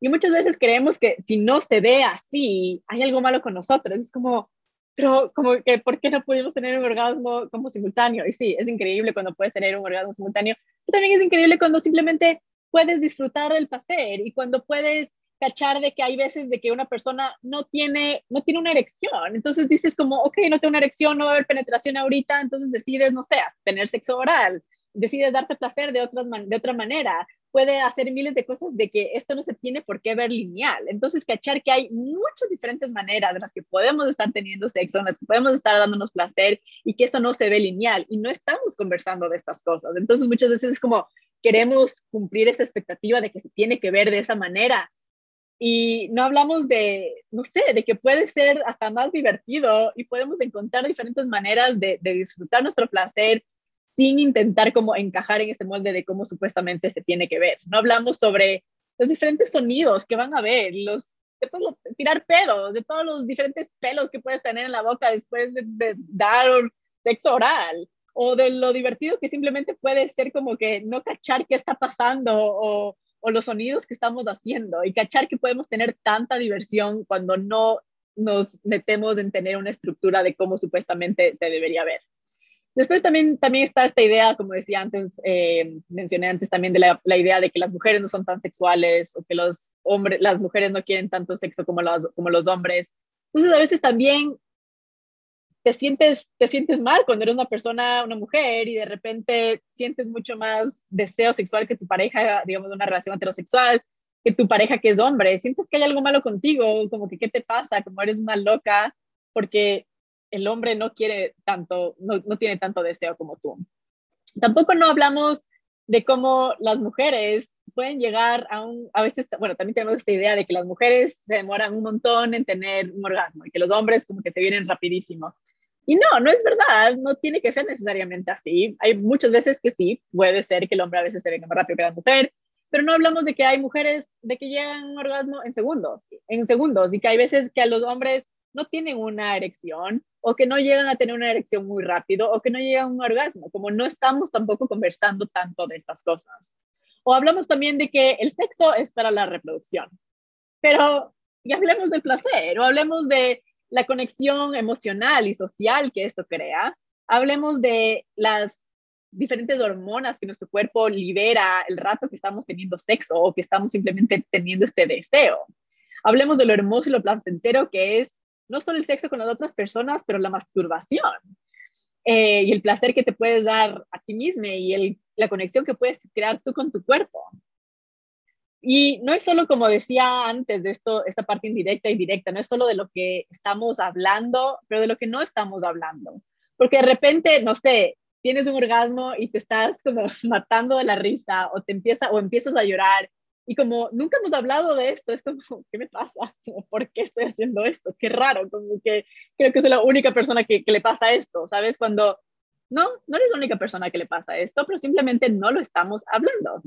Y muchas veces creemos que si no se ve así, hay algo malo con nosotros. Es como, pero como que, ¿por qué no pudimos tener un orgasmo como simultáneo? Y sí, es increíble cuando puedes tener un orgasmo simultáneo, pero también es increíble cuando simplemente puedes disfrutar del placer y cuando puedes cachar de que hay veces de que una persona no tiene, no tiene una erección. Entonces dices como, ok, no tengo una erección, no va a haber penetración ahorita, entonces decides, no sé, tener sexo oral, decides darte placer de, otras de otra manera, puede hacer miles de cosas de que esto no se tiene por qué ver lineal. Entonces, cachar que hay muchas diferentes maneras en las que podemos estar teniendo sexo, en las que podemos estar dándonos placer y que esto no se ve lineal y no estamos conversando de estas cosas. Entonces, muchas veces es como queremos cumplir esa expectativa de que se tiene que ver de esa manera y no hablamos de, no sé, de que puede ser hasta más divertido y podemos encontrar diferentes maneras de, de disfrutar nuestro placer sin intentar como encajar en ese molde de cómo supuestamente se tiene que ver. No hablamos sobre los diferentes sonidos que van a ver, los tirar pedos, de todos los diferentes pelos que puedes tener en la boca después de, dar sexo oral, o de lo divertido que simplemente puede ser como que no cachar qué está pasando o los sonidos que estamos haciendo y cachar que podemos tener tanta diversión cuando no nos metemos en tener una estructura de cómo supuestamente se debería ver. Después también, también está esta idea, como decía antes, eh, mencioné antes también de la, la, idea de que las mujeres no son tan sexuales o que los hombres, las mujeres no quieren tanto sexo como los, como los hombres. Entonces a veces también te sientes, te sientes mal cuando eres una persona, una mujer y de repente sientes mucho más deseo sexual que tu pareja, digamos, de una relación heterosexual, que tu pareja que es hombre. Sientes que hay algo malo contigo, como que qué te pasa, como eres una loca, porque el hombre no quiere tanto, no, no tiene tanto deseo como tú. Tampoco no hablamos de cómo las mujeres pueden llegar a un, a veces, bueno, también tenemos esta idea de que las mujeres se demoran un montón en tener un orgasmo y que los hombres como que se vienen rapidísimo. Y no, no es verdad, no tiene que ser necesariamente así. Hay muchas veces que sí, puede ser que el hombre a veces se venga más rápido que la mujer, pero no hablamos de que hay mujeres de que llegan a un orgasmo en segundos, en segundos, y que hay veces que a los hombres no tienen una erección o que no llegan a tener una erección muy rápido o que no llegan a un orgasmo, como no estamos tampoco conversando tanto de estas cosas. O hablamos también de que el sexo es para la reproducción, pero y hablemos del placer o hablemos de la conexión emocional y social que esto crea, hablemos de las diferentes hormonas que nuestro cuerpo libera el rato que estamos teniendo sexo o que estamos simplemente teniendo este deseo. Hablemos de lo hermoso y lo placentero que es no solo el sexo con las otras personas, pero la masturbación eh, y el placer que te puedes dar a ti mismo y la conexión que puedes crear tú con tu cuerpo. Y no es solo como decía antes de esto, esta parte indirecta y directa, no es solo de lo que estamos hablando, pero de lo que no estamos hablando. Porque de repente, no sé, tienes un orgasmo y te estás como [LAUGHS] matando de la risa o te empieza o empiezas a llorar y como nunca hemos hablado de esto, es como, ¿qué me pasa? [LAUGHS] ¿Por qué estoy haciendo esto? Qué raro, como que creo que soy la única persona que, que le pasa esto, ¿sabes? Cuando no, no eres la única persona que le pasa esto, pero simplemente no lo estamos hablando.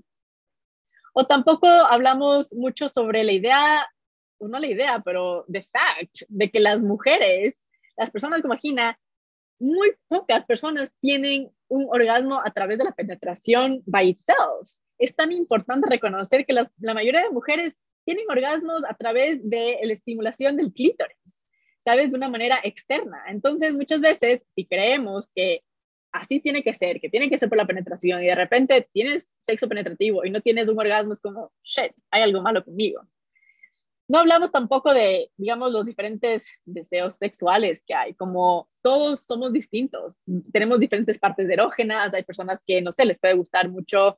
O tampoco hablamos mucho sobre la idea, no la idea, pero the fact de que las mujeres, las personas como Gina, muy pocas personas tienen un orgasmo a través de la penetración by itself es tan importante reconocer que la mayoría de mujeres tienen orgasmos a través de la estimulación del clítoris, ¿sabes? De una manera externa. Entonces, muchas veces, si creemos que así tiene que ser, que tiene que ser por la penetración y de repente tienes sexo penetrativo y no tienes un orgasmo, es como, shit, hay algo malo conmigo. No hablamos tampoco de, digamos, los diferentes deseos sexuales que hay, como todos somos distintos, tenemos diferentes partes erógenas, hay personas que, no sé, les puede gustar mucho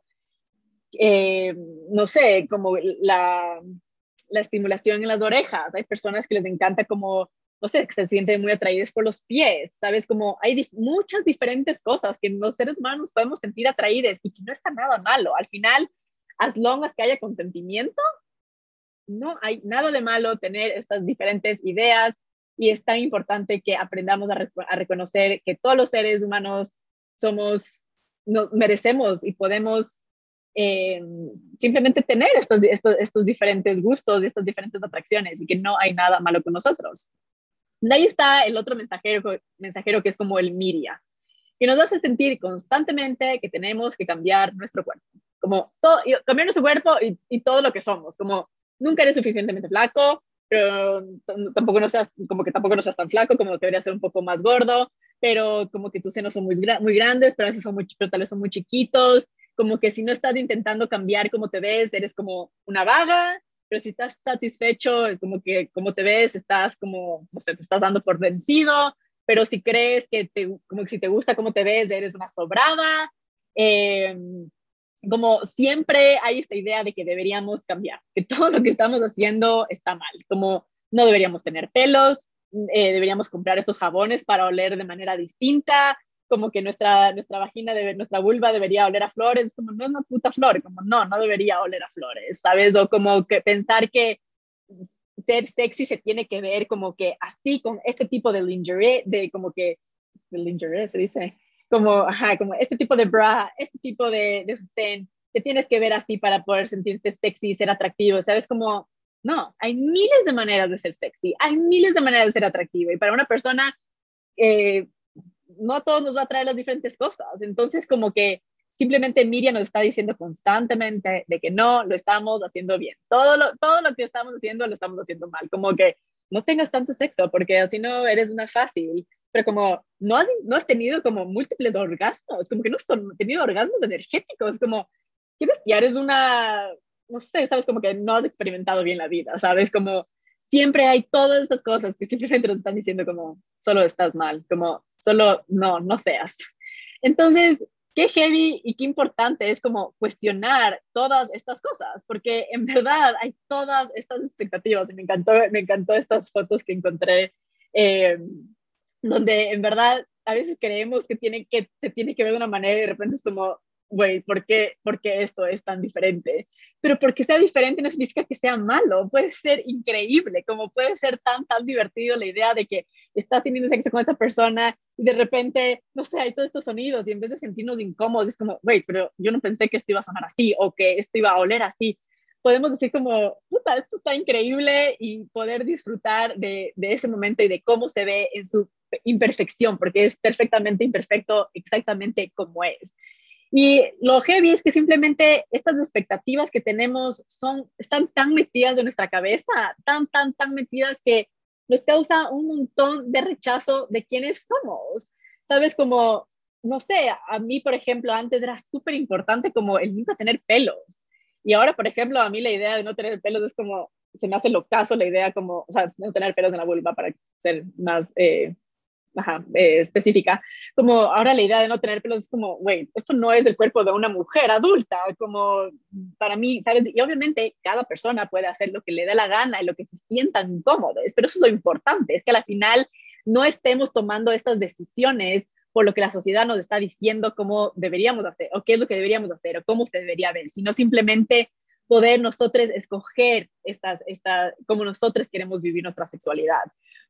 eh, no sé, como la, la, estimulación en las orejas. Hay personas que les encanta como, no sé, que se sienten muy atraídas por los pies, ¿sabes? Como hay muchas diferentes cosas que los seres humanos podemos sentir atraídos y que no está nada malo. Al final, as long as que haya consentimiento, no hay nada de malo tener estas diferentes ideas y es tan importante que aprendamos a, a reconocer que todos los seres humanos somos, no, merecemos y podemos eh, simplemente tener estos, estos, estos diferentes gustos y estas diferentes atracciones y que no hay nada malo con nosotros. De ahí está el otro mensajero, mensajero que es como el miria, que nos hace sentir constantemente que tenemos que cambiar nuestro cuerpo, como todo, cambiar nuestro cuerpo y, y todo lo que somos, como nunca eres suficientemente flaco, pero tampoco no seas, como que tampoco no seas tan flaco, como que ser un poco más gordo, pero como que tus senos son muy, muy grandes, pero a veces son muy, pero tal vez son muy chiquitos, como que si no estás intentando cambiar cómo te ves, eres como una vaga, pero si estás satisfecho, es como que cómo te ves, estás como, no sé, te estás dando por vencido, pero si crees que te, como que si te gusta cómo te ves, eres una sobrada. Eh, como siempre hay esta idea de que deberíamos cambiar, que [LAUGHS] todo lo que estamos haciendo está mal, como no deberíamos tener pelos, eh, deberíamos comprar estos jabones para oler de manera distinta, como que nuestra, nuestra vagina, de, nuestra vulva debería oler a flores, como no es una puta flor, como no, no debería oler a flores, ¿sabes? O como que pensar que ser sexy se tiene que ver como que así con este tipo de lingerie, de como que, de lingerie se dice, como, ajá, como este tipo de bra, este tipo de, de sostén, te tienes que ver así para poder sentirte sexy y ser atractivo, ¿sabes? Como, no, hay miles de maneras de ser sexy, hay miles de maneras de ser atractivo y para una persona eh, no a todos nos va a traer las diferentes cosas. Entonces, como que simplemente Miriam nos está diciendo constantemente de que no lo estamos haciendo bien. Todo lo, todo lo que estamos haciendo lo estamos haciendo mal. Como que no tengas tanto sexo porque así no eres una fácil. Pero como no has, no has tenido como múltiples orgasmos, como que no has tenido orgasmos energéticos, como, ¿qué bestia? Eres una, no sé, sabes, como que no has experimentado bien la vida, ¿sabes? Como siempre hay todas estas cosas que simplemente nos están diciendo como, solo estás mal, como, solo no, no seas. Entonces, qué heavy y qué importante es como cuestionar todas estas cosas, porque en verdad hay todas estas expectativas y me encantó, me encantó estas fotos que encontré, eh, donde en verdad a veces creemos que, tiene que se tiene que ver de una manera y de repente es como, güey, ¿por qué, ¿por qué esto es tan diferente? Pero porque sea diferente no significa que sea malo, puede ser increíble, como puede ser tan, tan divertido la idea de que estás teniendo sexo con esta persona y de repente, no sé, hay todos estos sonidos y en vez de sentirnos incómodos, es como, güey, pero yo no pensé que esto iba a sonar así o que esto iba a oler así. Podemos decir como, puta, esto está increíble y poder disfrutar de, de ese momento y de cómo se ve en su imperfección, porque es perfectamente imperfecto exactamente como es. Y lo heavy es que simplemente estas expectativas que tenemos son, están tan metidas en nuestra cabeza, tan, tan, tan metidas que nos causa un montón de rechazo de quiénes somos. Sabes, como, no sé, a mí, por ejemplo, antes era súper importante como el nunca tener pelos. Y ahora, por ejemplo, a mí la idea de no tener pelos es como, se me hace lo caso la idea como, o sea, no tener pelos en la vulva para ser más eh, ajá, eh, específica, como ahora la idea de no tener pelos es como, wait, esto no es el cuerpo de una mujer adulta, como para mí, ¿sabes? Y obviamente cada persona puede hacer lo que le dé la gana y lo que se sientan cómodos, pero eso es lo importante, es que al final no estemos tomando estas decisiones por lo que la sociedad nos está diciendo cómo deberíamos hacer, o qué es lo que deberíamos hacer, o cómo se debería ver, sino simplemente poder nosotros escoger estas, esta, cómo nosotros queremos vivir nuestra sexualidad.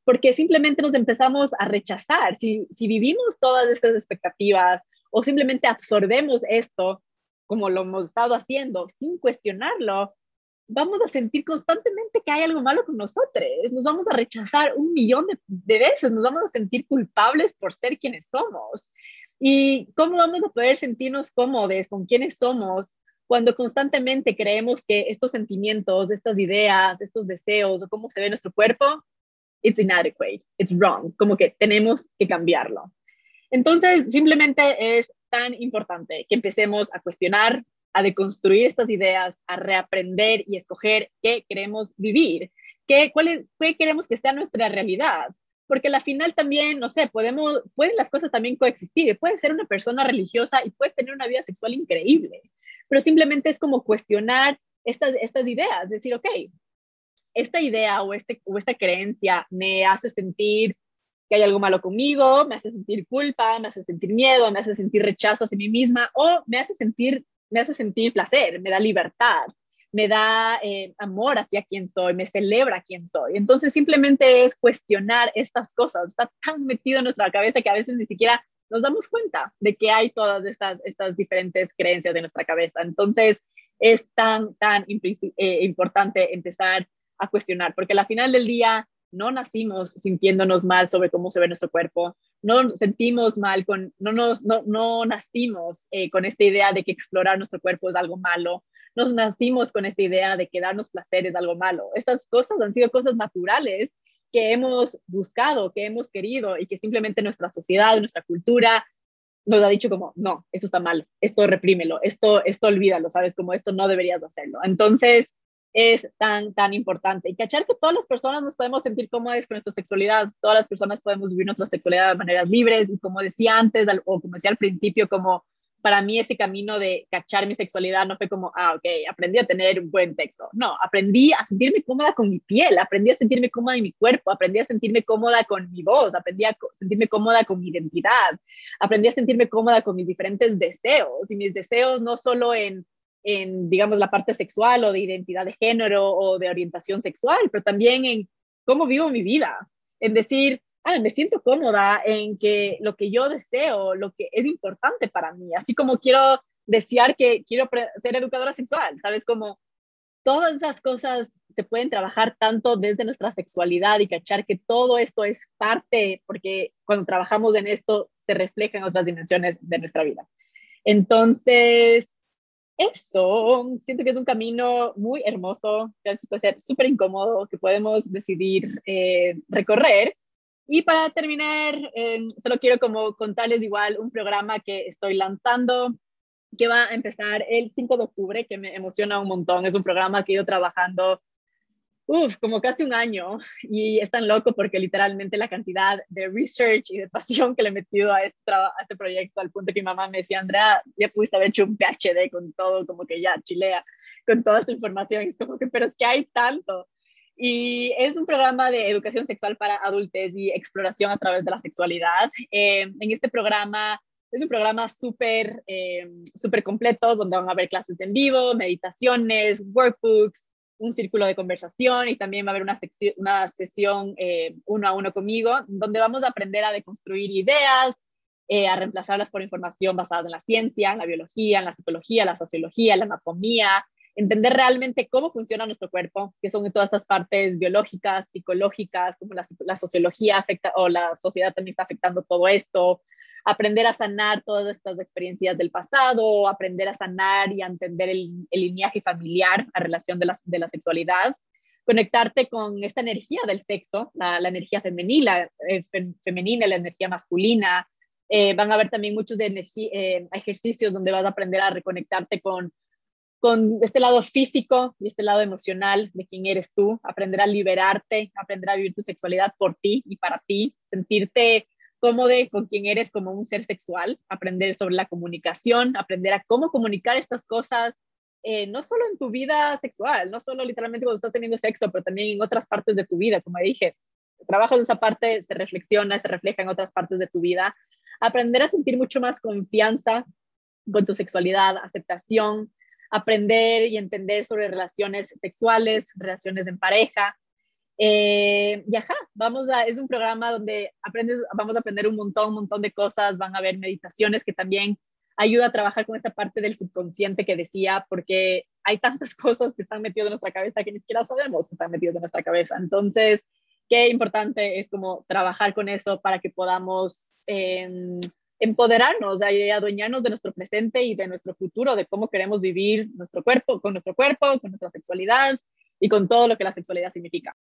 Porque simplemente nos empezamos a rechazar. Si, si vivimos todas estas expectativas o simplemente absorbemos esto como lo hemos estado haciendo sin cuestionarlo, vamos a sentir constantemente que hay algo malo con nosotros. Nos vamos a rechazar un millón de, de veces, nos vamos a sentir culpables por ser quienes somos. ¿Y cómo vamos a poder sentirnos cómodos con quienes somos cuando constantemente creemos que estos sentimientos, estas ideas, estos deseos o cómo se ve nuestro cuerpo, it's inadequate, it's wrong, como que tenemos que cambiarlo. Entonces, simplemente es tan importante que empecemos a cuestionar, a deconstruir estas ideas, a reaprender y escoger qué queremos vivir, qué, cuál qué queremos que sea nuestra realidad. Porque al final también, no sé, podemos, pueden las cosas también coexistir. Puedes ser una persona religiosa y puedes tener una vida sexual increíble pero simplemente es como cuestionar estas, estas ideas, decir, ok, esta idea o, este, o esta creencia me hace sentir que hay algo malo conmigo, me hace sentir culpa, me hace sentir miedo, me hace sentir rechazo hacia mí misma o me hace sentir, me hace sentir placer, me da libertad, me da eh, amor hacia quien soy, me celebra quién soy. Entonces simplemente es cuestionar estas cosas. Está tan metido en nuestra cabeza que a veces ni siquiera nos damos cuenta de que hay todas estas, estas diferentes creencias de nuestra cabeza. Entonces, es tan, tan eh, importante empezar a cuestionar, porque al final del día no nacimos sintiéndonos mal sobre cómo se ve nuestro cuerpo, no sentimos mal con, no, nos, no, no nacimos eh, con esta idea de que explorar nuestro cuerpo es algo malo, nos nacimos con esta idea de que darnos placer es algo malo. Estas cosas han sido cosas naturales que hemos buscado, que hemos querido y que simplemente nuestra sociedad, nuestra cultura nos ha dicho como, no, esto está mal, esto reprímelo, esto, esto olvídalo, ¿sabes? Como esto no deberías hacerlo. Entonces, es tan, tan importante. Y cachar que todas las personas nos podemos sentir cómodas con nuestra sexualidad, todas las personas podemos vivir nuestra sexualidad de maneras libres y como decía antes, o como decía al principio, como para mí ese camino de cachar mi sexualidad no fue como, ah, ok, aprendí a tener un buen sexo. No, aprendí a sentirme cómoda con mi piel, aprendí a sentirme cómoda en mi cuerpo, aprendí a sentirme cómoda con mi voz, aprendí a sentirme cómoda con mi identidad, aprendí a sentirme cómoda con mis diferentes deseos y mis deseos no solo en, en, digamos, la parte sexual o de identidad de género o de orientación sexual, pero también en cómo vivo mi vida, en decir, ah, me siento cómoda en que lo que yo deseo, lo que es importante para mí, así como quiero desear que quiero ser educadora sexual, ¿sabes? Como todas esas cosas se pueden trabajar tanto desde nuestra sexualidad y cachar que todo esto es parte, porque cuando trabajamos en esto se refleja en otras dimensiones de nuestra vida. Entonces, eso, siento que es un camino muy hermoso, que puede ser súper incómodo, que podemos decidir eh, recorrer, y para terminar, eh, solo quiero como contarles igual un programa que estoy lanzando que va a empezar el 5 de octubre, que me emociona un montón. Es un programa que he ido trabajando, uff, como casi un año y es tan loco porque literalmente la cantidad de research y de pasión que le he metido a este, a este proyecto, al punto que mi mamá me decía, Andrea, ya pudiste haber hecho un PhD con todo, como que ya chilea con toda esta información. Es como que, pero es que hay tanto. Y es un programa de educación sexual para adultos y exploración a través de la sexualidad. Eh, en este programa es un programa súper eh, súper completo donde van a haber clases en vivo, meditaciones, workbooks, un círculo de conversación y también va a haber una, una sesión eh, uno a uno conmigo donde vamos a aprender a deconstruir ideas, a reemplazarlas por información basada en la ciencia, en la biología, en la psicología, la sociología, la anatomía, entender realmente cómo funciona nuestro cuerpo, que son todas estas partes biológicas, psicológicas, como la, sociología afecta o la sociedad también está afectando todo esto, aprender a sanar todas estas experiencias del pasado, aprender a sanar y a entender el, el lineaje familiar a relación de la, de la sexualidad, conectarte con esta energía del sexo, la, la energía femenina, eh, femenina, la energía masculina. Eh, van a haber también muchos de eh, ejercicios donde vas a aprender a reconectarte con con este lado físico y este lado emocional de quién eres tú, aprender a liberarte, aprender a vivir tu sexualidad por ti y para ti, sentirte cómodo con quién eres como un ser sexual, aprender sobre la comunicación, aprender a cómo comunicar estas cosas, eh, no solo en tu vida sexual, no solo literalmente cuando estás teniendo sexo, pero también en otras partes de tu vida, como dije, trabajas en esa parte, se reflexiona, se refleja en otras partes de tu vida, aprender a sentir mucho más confianza con tu sexualidad, aceptación, aprender y entender sobre relaciones sexuales, relaciones en pareja. Eh, y ajá, vamos a, es un programa donde aprendes, vamos a aprender un montón, un montón de cosas, van a haber meditaciones que también ayuda a trabajar con esta parte del subconsciente que decía, porque hay tantas [LAUGHS] cosas que están metidas en nuestra cabeza que ni siquiera sabemos que están metidas en nuestra cabeza. Entonces, qué importante es como trabajar con eso para que podamos eh, empoderarnos y adueñarnos de nuestro presente y de nuestro futuro, de cómo queremos vivir nuestro cuerpo, con nuestro cuerpo, con nuestra sexualidad y con todo lo que la sexualidad significa.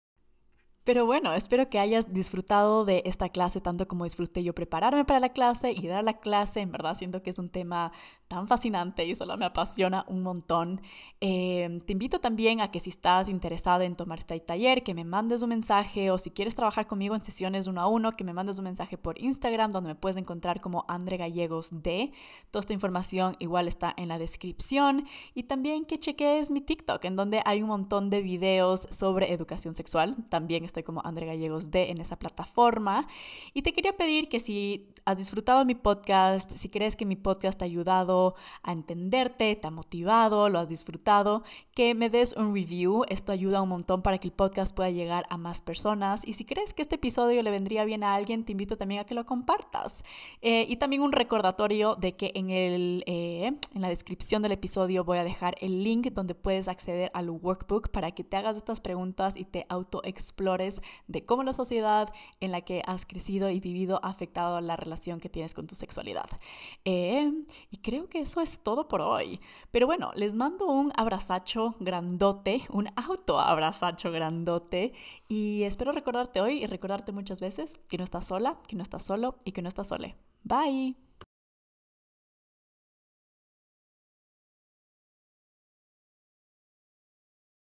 Pero bueno, espero que hayas disfrutado de esta clase tanto como disfruté yo prepararme para la clase y dar la clase. En verdad siento que es un tema tan fascinante y solo me apasiona un montón. Em, te invito también a que si estás interesada en tomar este taller, que me mandes un mensaje o si quieres trabajar conmigo en sesiones uno a uno, que me mandes un mensaje por Instagram donde me puedes encontrar como Andre Gallegos D. Toda esta información igual está en la descripción y también que cheques mi TikTok en donde hay un montón de videos sobre educación sexual. También está como André Gallegos D en esa plataforma. Y te quería pedir que si has disfrutado mi podcast, si crees que mi podcast te ha ayudado a entenderte, te ha motivado, lo has disfrutado, que me des un review. Esto ayuda un montón para que el podcast pueda llegar a más personas. Y si crees que este episodio le vendría bien a alguien, te invito también a que lo compartas. Eh, y también un recordatorio de que en, el, eh, en la descripción del episodio voy a dejar el link donde puedes acceder al workbook para que te hagas estas preguntas y te autoexplores de cómo la sociedad en la que has crecido y vivido ha afectado la relación que tienes con tu sexualidad. Eh, y creo que eso es todo por hoy. Pero bueno, les mando un abrazacho grandote, un auto abrazacho grandote y espero recordarte hoy y recordarte muchas veces que no estás sola, que no estás solo y que no estás sole. Bye.